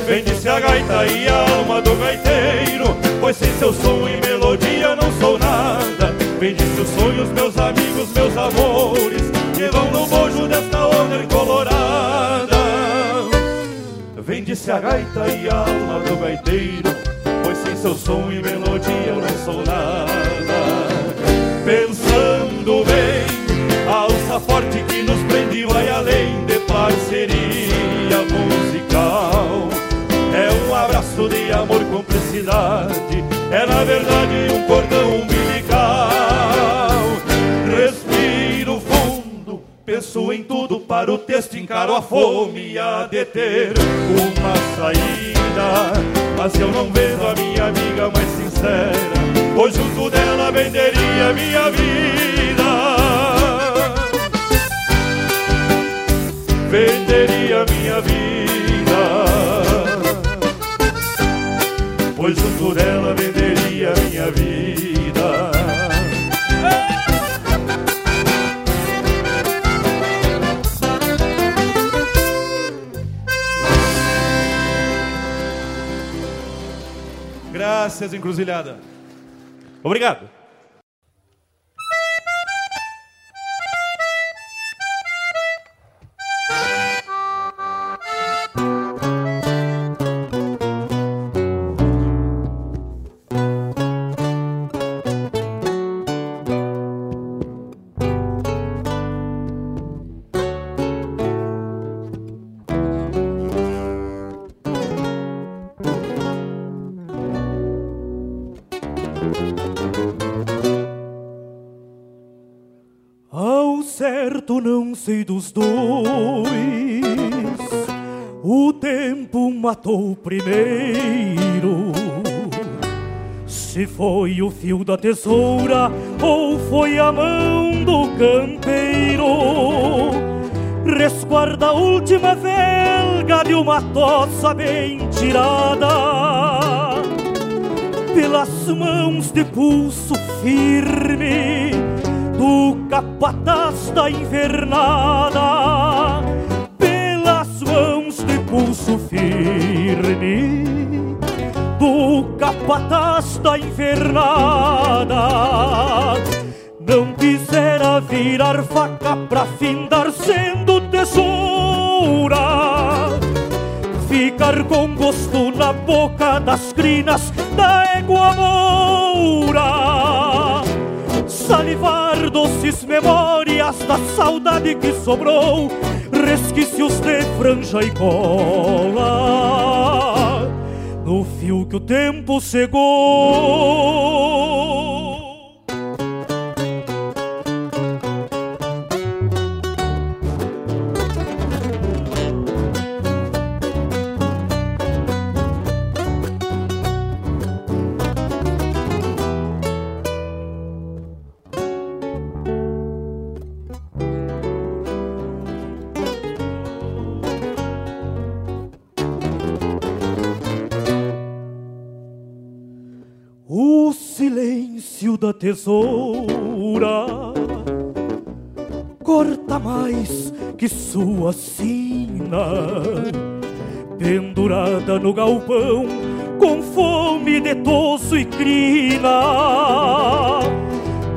Vende-se a gaita e a alma do gaiteiro Pois sem seu som e melodia não sou nada. Vende-se os sonhos, meus amigos, meus amores Que vão no bojo desta onda colorada. Vende-se a gaita e a alma do gaiteiro Pois sem seu som e melodia eu não sou nada. Pensando bem, a alça forte que nos prende vai além de parceria musical. Abraço de amor, cumplicidade É na verdade um cordão umbilical Respiro fundo, penso em tudo Para o texto encaro a fome e a deter uma saída Mas eu não vejo a minha amiga mais sincera Pois junto dela venderia minha vida. Venderia minha vida. Encruzilhada. Obrigado. Sei dos dois, o tempo matou primeiro. Se foi o fio da tesoura ou foi a mão do campeiro, resguarda a última velga de uma tossa bem tirada. Pelas mãos de pulso firme do capataz da invernada, pelas mãos de pulso firme do capataz da invernada. Não quisera virar faca pra findar sendo tesoura ficar com gosto na boca das crinas da égua moura. Salivar doces memórias da saudade que sobrou, resquícios de franja e cola, no fio que o tempo cegou. Da tesoura. Corta mais que sua sina, pendurada no galpão com fome de toso e crina.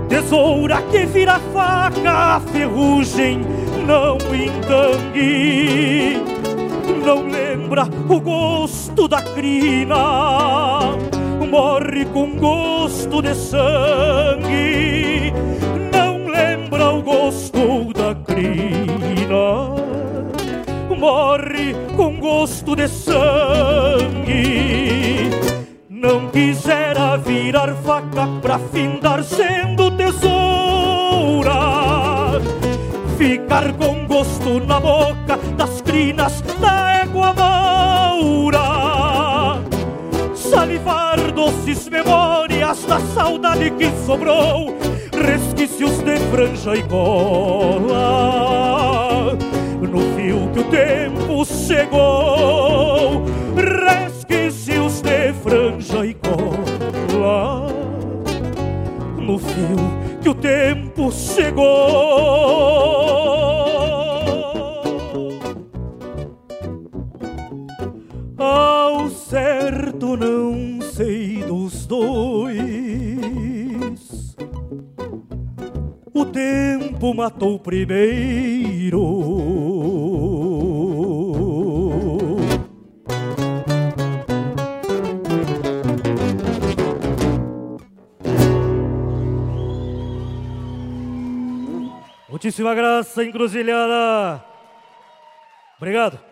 Tesoura que vira faca, ferrugem não engangue, não lembra o gosto da crina morre com gosto de sangue, não lembra o gosto da crina. Morre com gosto de sangue, não quisera virar faca pra findar sendo tesoura. Ficar com gosto na boca das crinas da égua maura salivar doces memórias da saudade que sobrou, resquícios de franja e cola. No fio que o tempo cegou, resquícios de franja e cola. No fio que o tempo cegou. Tempo matou primeiro. Muitíssima graça, encruzilhada. Obrigado.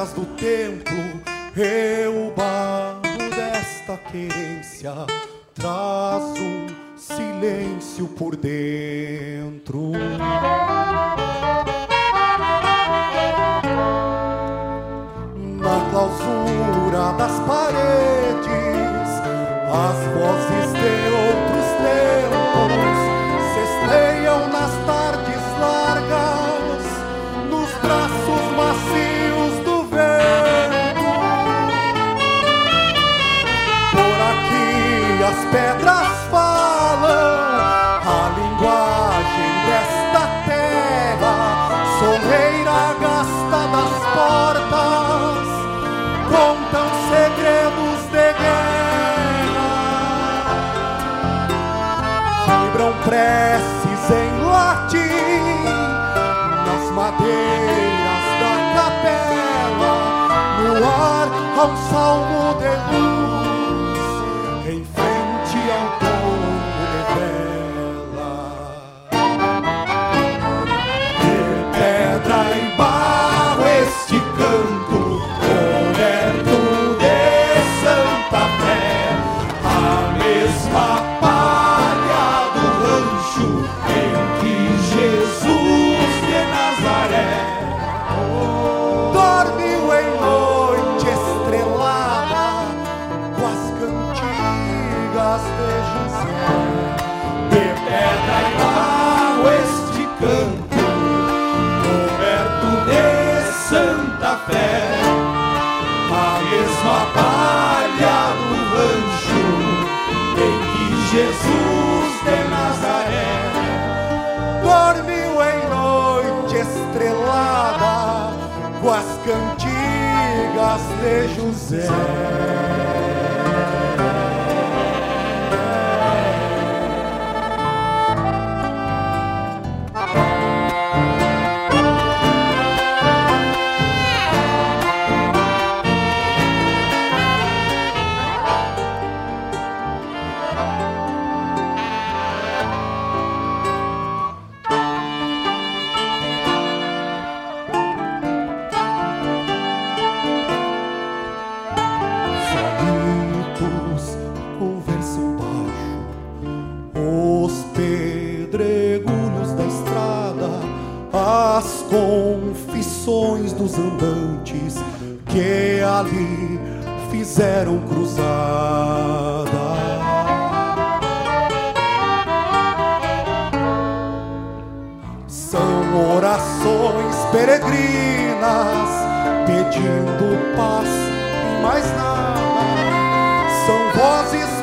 pedras do templo, eu barro desta querência, traz um silêncio por dentro. Na clausura das paredes, as vozes de outros tempos se estreiam nas ao salmo de luz. yeah. procissões dos andantes que ali fizeram cruzada. São orações peregrinas pedindo paz e mais nada. São vozes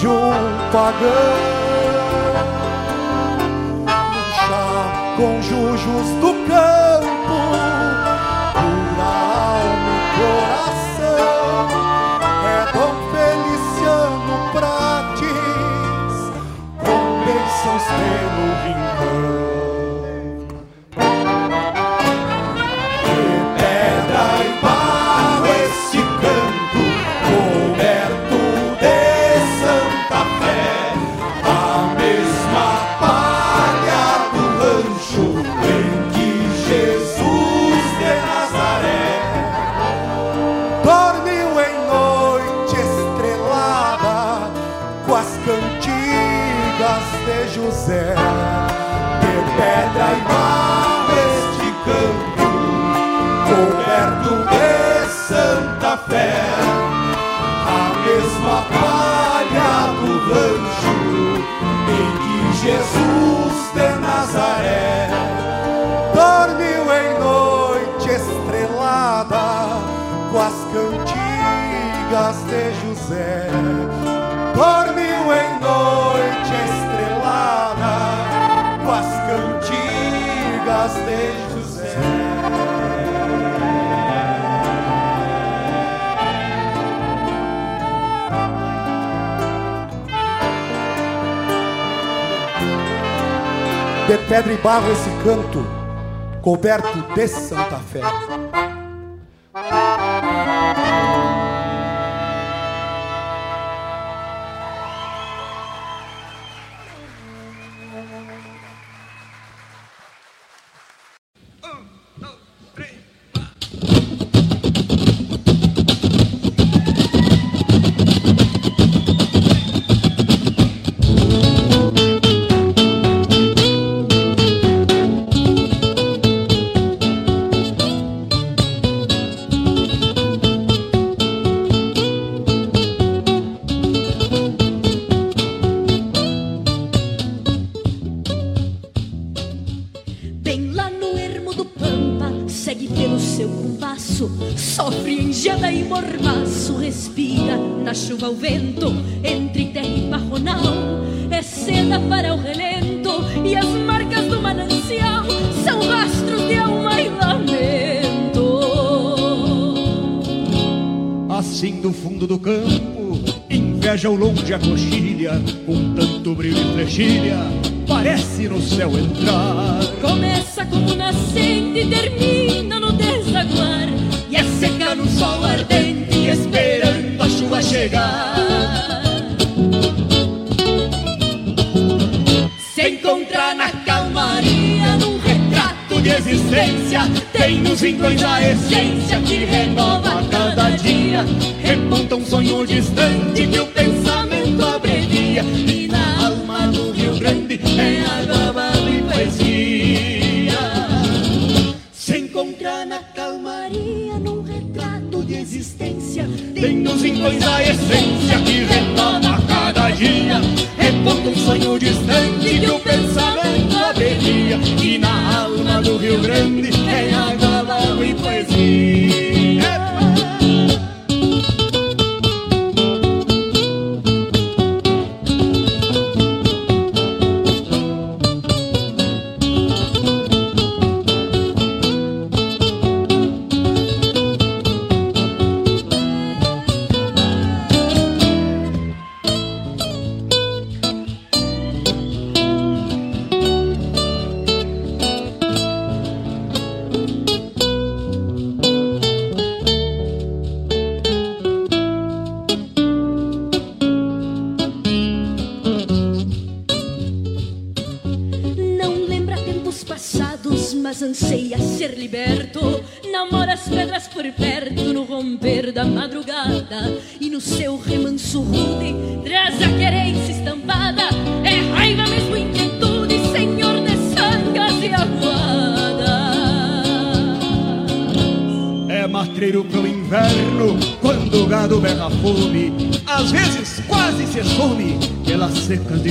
de um pagão. No chá com jujos do campo, pura alma e coração. É Dom Feliciano Prates, com bênçãos pelo rincão. Jesus. De pedra e barro esse canto, coberto de Santa Fé. Na chuva o vento, entre terra e marronal, é seda para o relento, e as marcas do manancial são rastros de alma e lamento. Assim do fundo do campo, inveja ao longe a coxilha, com tanto brilho e flechilha, parece no céu entrar. Nos rincões a essência que renova cada dia. Remonta um sonho distante que o pensamento abrevia, e na alma do Rio Grande é água, barro e poesia. Se encontrar na calmaria, num retrato de existência, tem nos rincões a essência que renova cada dia. Reponta um sonho distante que o pensamento abrevia, e na alma do Rio Grande é água, barro e poesia. Não secas de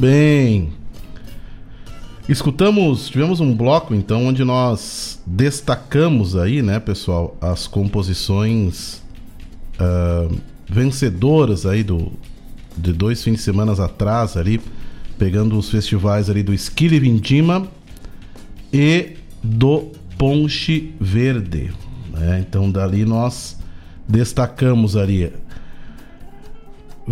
Bem. Escutamos, tivemos um bloco então onde nós destacamos aí, né, pessoal, as composições uh, vencedoras aí do de dois fins de semana atrás ali, pegando os festivais ali do Esquile Vindima e do Ponche Verde. Né? Então dali nós destacamos ali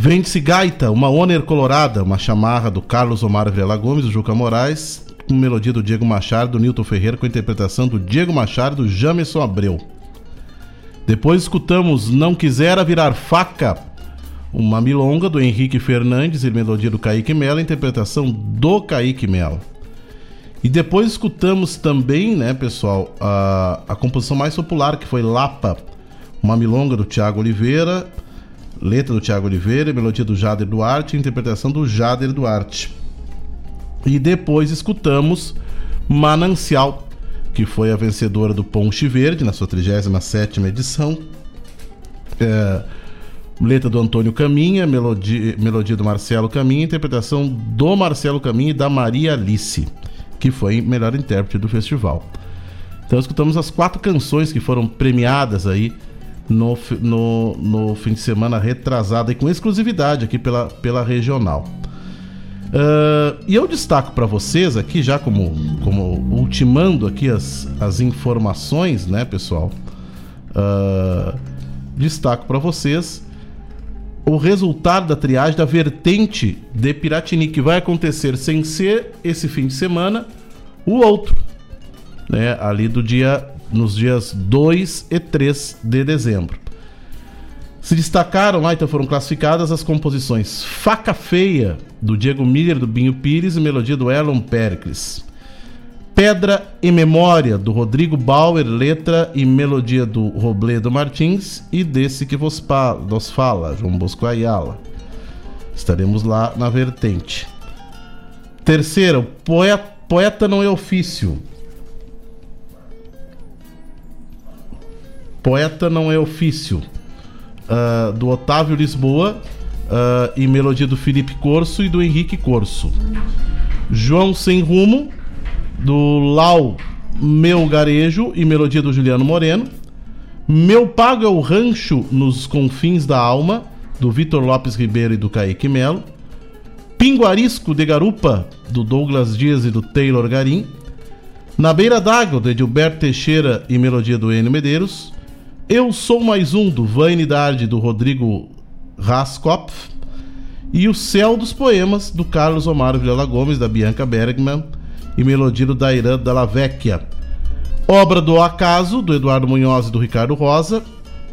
Vende-se Gaita, uma Oner Colorada, uma chamarra do Carlos Omar Vela Gomes, do Juca Moraes, com melodia do Diego Machado, do Nilton Ferreira, com interpretação do Diego Machado do Jamerson Abreu. Depois escutamos Não Quisera Virar Faca, uma milonga do Henrique Fernandes e melodia do Kaique Mello, interpretação do Kaique Mello. E depois escutamos também, né, pessoal, a, a composição mais popular que foi Lapa, uma milonga do Tiago Oliveira, letra do Tiago Oliveira, melodia do Jader Duarte, interpretação do Jader Duarte. E depois escutamos Manancial, que foi a vencedora do Ponche Verde na sua 37 edição. É, letra do Antônio Caminha, melodia, melodia do Marcelo Caminha, interpretação do Marcelo Caminha e da Maria Alice que foi melhor intérprete do festival. Então escutamos as quatro canções que foram premiadas aí no, no, no fim de semana retrasado e com exclusividade aqui pela, pela regional. Uh, e eu destaco para vocês aqui, já como, como ultimando aqui as, as informações, né, pessoal? Uh, destaco para vocês o resultado da triagem da vertente de Piratini, que vai acontecer sem ser esse fim de semana, o outro, né? Ali do dia, nos dias 2 e 3 de dezembro. Se destacaram lá, então foram classificadas as composições Faca Feia, do Diego Miller, do Binho Pires, e melodia do Elon Pericles. Pedra e Memória, do Rodrigo Bauer, letra e melodia do Robledo Martins e desse que vos, vos fala, João Bosco Ayala. Estaremos lá na vertente. Terceira, poeta, poeta não é ofício. Poeta não é ofício. Uh, do Otávio Lisboa uh, e melodia do Felipe Corso e do Henrique Corso. João Sem Rumo, do Lau Meu Garejo e melodia do Juliano Moreno. Meu Pago é o Rancho nos Confins da Alma, do Vitor Lopes Ribeiro e do Kaique Melo. Pinguarisco de Garupa, do Douglas Dias e do Taylor Garim. Na Beira d'Água, do Edilberto Teixeira e melodia do Enio Medeiros. Eu Sou Mais Um, do Vanidade, do Rodrigo Raskopf. E O Céu dos Poemas, do Carlos Omar Vilela Gomes, da Bianca Bergman e melodia do Dairan Dalla Vecchia. Obra do Acaso, do Eduardo Munhoz e do Ricardo Rosa.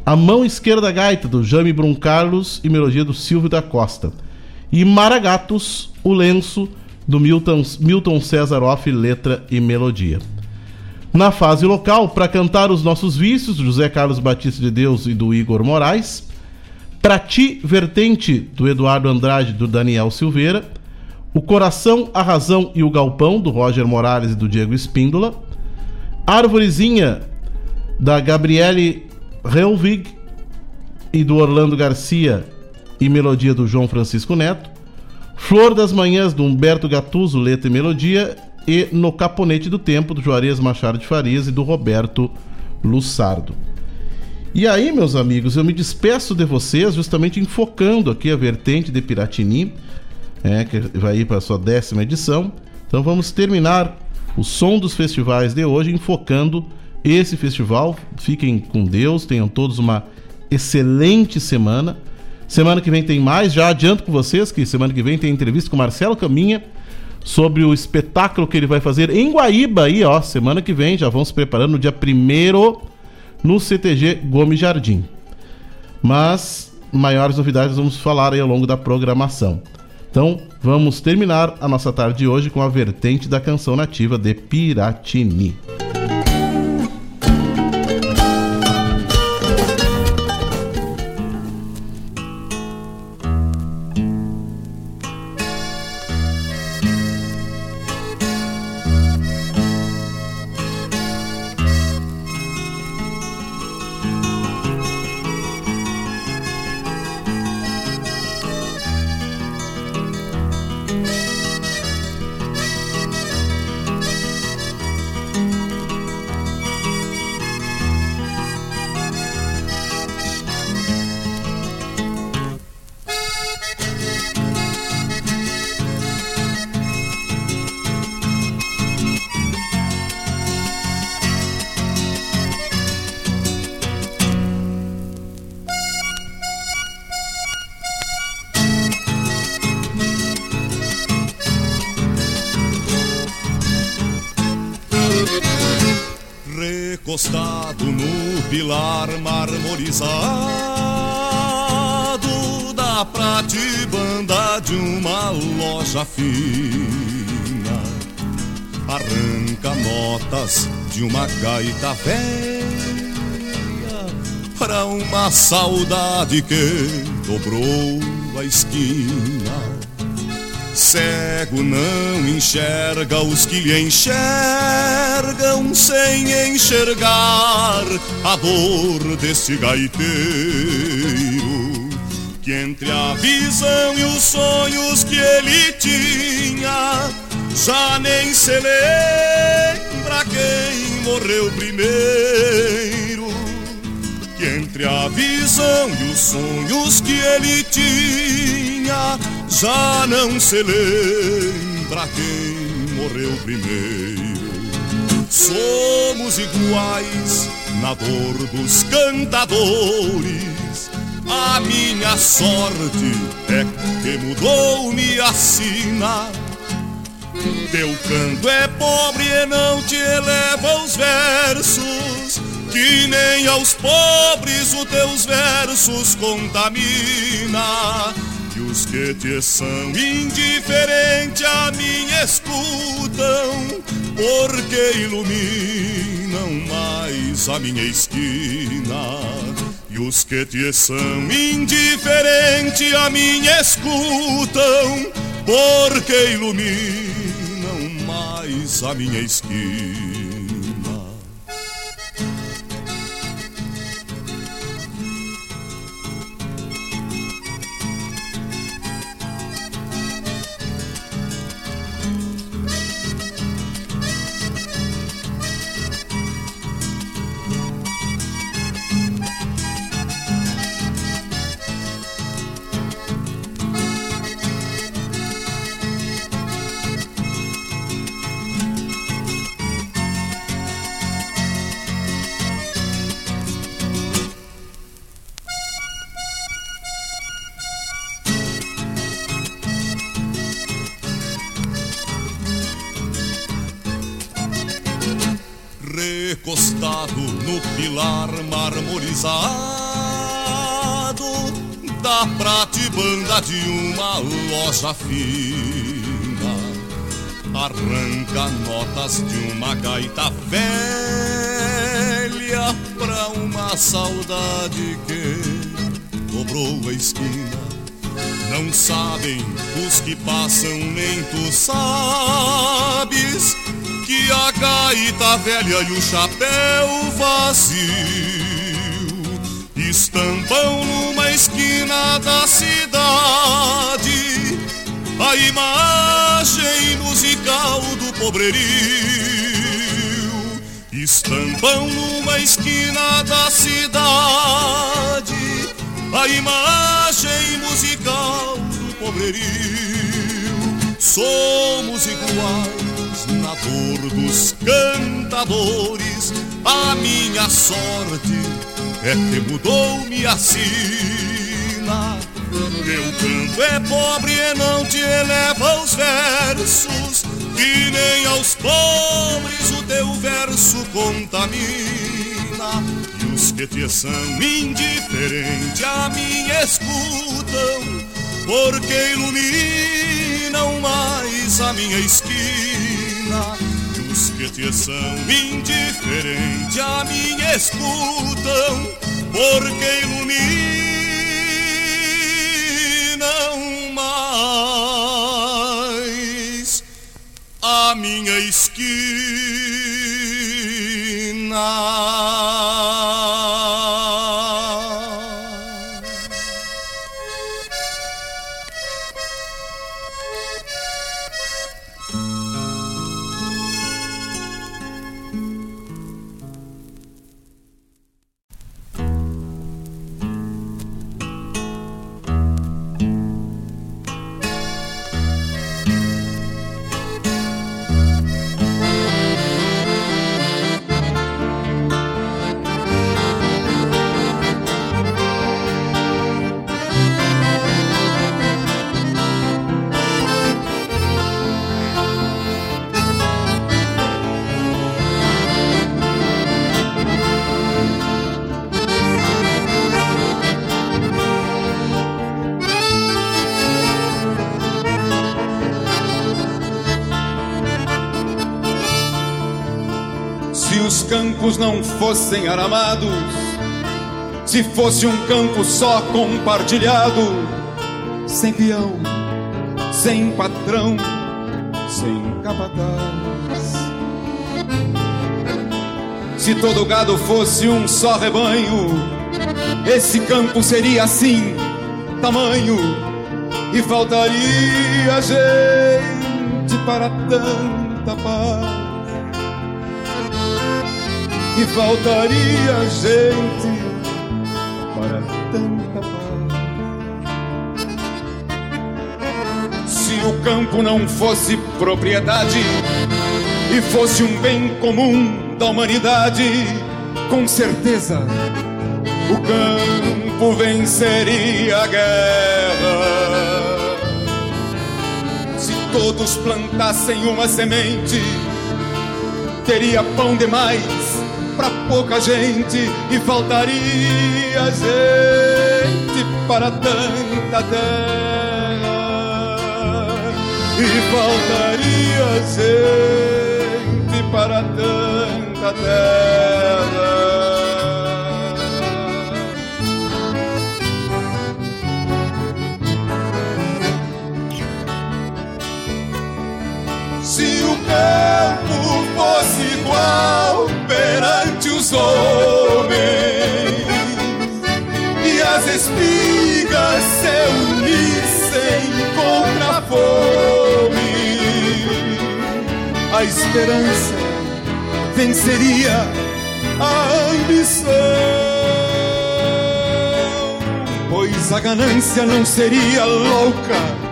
A Mão Esquerda Gaita, do Jaime Brum Carlos e melodia do Silvio da Costa. E Maragatos, o lenço, do Milton, Milton Cesaroff, letra e melodia. Na fase local, para cantar os nossos vícios, José Carlos Batista de Deus e do Igor Moraes. Pra ti, vertente, do Eduardo Andrade e do Daniel Silveira. O Coração, a Razão e o Galpão, do Roger Morales e do Diego Espíndola. Árvorezinha, da Gabriele Helvig e do Orlando Garcia e melodia do João Francisco Neto. Flor das Manhãs, do Humberto Gatuso, letra e melodia. E No Caponete do Tempo, do Juarez Machado de Farias e do Roberto Lussardo. E aí, meus amigos, eu me despeço de vocês justamente enfocando aqui a vertente de Piratini é, que vai ir para a sua décima edição. Então vamos terminar o som dos festivais de hoje enfocando esse festival. Fiquem com Deus, tenham todos uma excelente semana. Semana que vem tem mais, já adianto com vocês que semana que vem tem entrevista com Marcelo Caminha sobre o espetáculo que ele vai fazer em Guaíba aí, ó, semana que vem, já vão se preparando no dia 1 no CTG Gomes Jardim. Mas maiores novidades vamos falar aí ao longo da programação. Então, vamos terminar a nossa tarde de hoje com a vertente da canção nativa de Piratini. Saudade que dobrou a esquina. Cego não enxerga os que lhe enxergam sem enxergar a dor desse gaiteiro que entre a visão e os sonhos que ele tinha já nem se lembra quem morreu primeiro que entre a visão e os sonhos que ele tinha já não se lembra quem morreu primeiro. Somos iguais na dor dos cantadores. A minha sorte é que mudou-me a sina. Teu canto é pobre e não te eleva os versos, que nem aos pobres os teus versos contamina que os que te são indiferentes a mim escutam, porque iluminam mais a minha esquina. E os que te são indiferentes a mim escutam, porque iluminam mais a minha esquina. Pilar marmorizado da pratibanda de uma loja fina. Arranca notas de uma gaita velha pra uma saudade que dobrou a esquina. Não sabem os que passam, nem tu sabes que a gaita velha e o chapéu vazio estampam numa esquina da cidade a imagem musical do pobrerio. Estampam numa esquina da cidade a imagem musical do pobrerio. Somos iguais na dor dos cantadores. A minha sorte é que mudou-me a sina. Teu canto é pobre e não te eleva os versos, que nem aos pobres o teu verso contamina. E os que te são indiferentes a mim escutam, porque iluminam mais a minha esquina. E os que te são indiferentes a mim escutam, porque iluminam mais a minha esquina. Campos não fossem aramados, se fosse um campo só compartilhado, sem peão, sem patrão, sem capataz. Se todo gado fosse um só rebanho, esse campo seria assim, tamanho, e faltaria gente para tanta paz. E faltaria gente para tanta paz. Se o campo não fosse propriedade e fosse um bem comum da humanidade, com certeza o campo venceria a guerra. Se todos plantassem uma semente, teria pão demais para pouca gente e faltaria gente para tanta terra. E faltaria gente para tanta terra. Se o campo fosse igual homens e as espigas se unissem contra a fome, a esperança venceria a ambição, pois a ganância não seria louca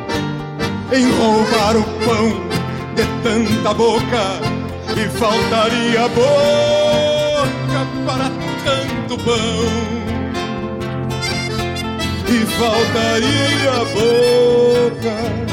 em roubar o pão de tanta boca. E faltaria boca para tanto pão. E faltaria boca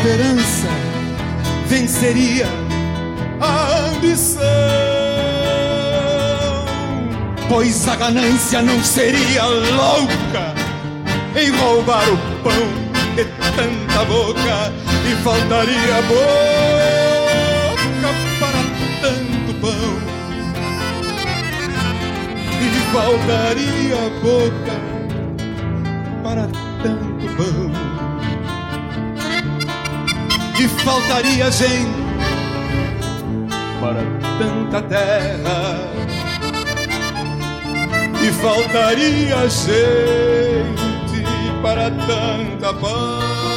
esperança venceria a ambição, pois a ganância não seria louca em roubar o pão de tanta boca e faltaria boca para tanto pão. E faltaria boca e faltaria gente para tanta terra e faltaria gente para tanta paz.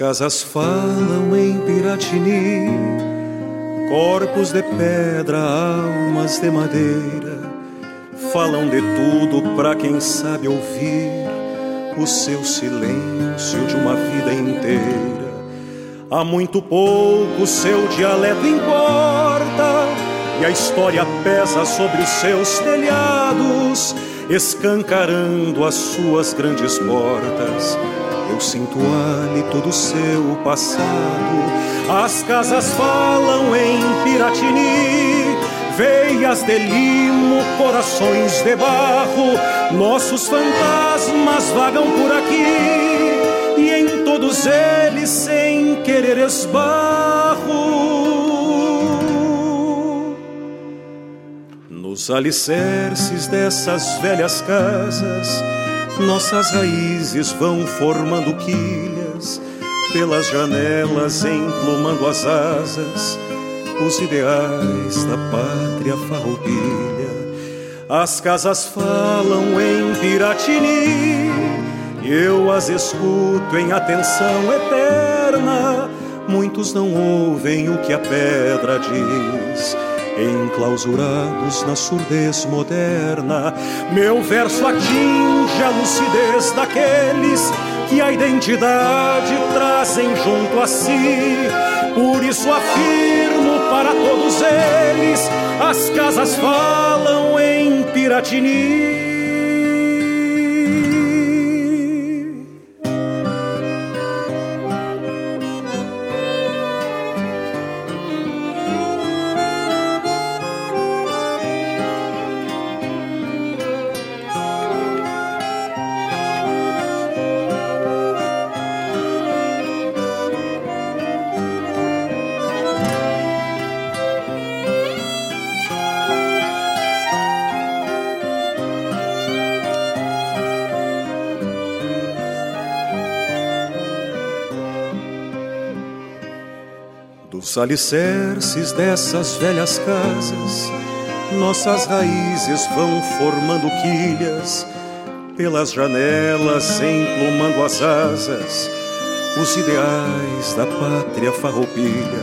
Casas falam em Piratini, corpos de pedra, almas de madeira, falam de tudo para quem sabe ouvir o seu silêncio de uma vida inteira. Há muito pouco seu dialeto importa e a história pesa sobre os seus telhados escancarando as suas grandes portas. Eu sinto o hálito do seu passado. As casas falam em Piratini, veias de limo, corações de barro. Nossos fantasmas vagam por aqui e em todos eles, sem querer esbarro. Nos alicerces dessas velhas casas nossas raízes vão formando quilhas, pelas janelas emplumando as asas, os ideais da pátria farroupilha. As casas falam em Piratini, e eu as escuto em atenção eterna. Muitos não ouvem o que a pedra diz enclausurados na surdez moderna. Meu verso atinge a lucidez daqueles que a identidade trazem junto a si. Por isso afirmo para todos eles: as casas falam em Piratini. Os alicerces dessas velhas casas, nossas raízes vão formando quilhas, pelas janelas emplumando as asas, os ideais da pátria farroupilha.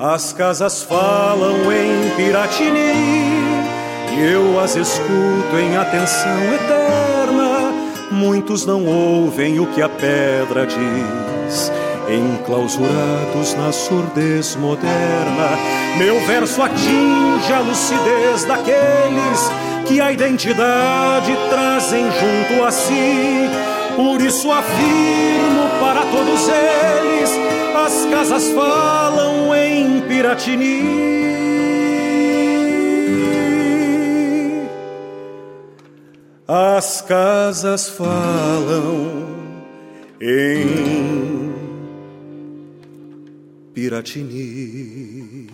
As casas falam em Piratini, e eu as escuto em atenção eterna. Muitos não ouvem o que a pedra diz enclausurados na surdez moderna. Meu verso atinge a lucidez daqueles que a identidade trazem junto a si. Por isso afirmo para todos eles: as casas falam em Piratini. As casas falam em Piratini.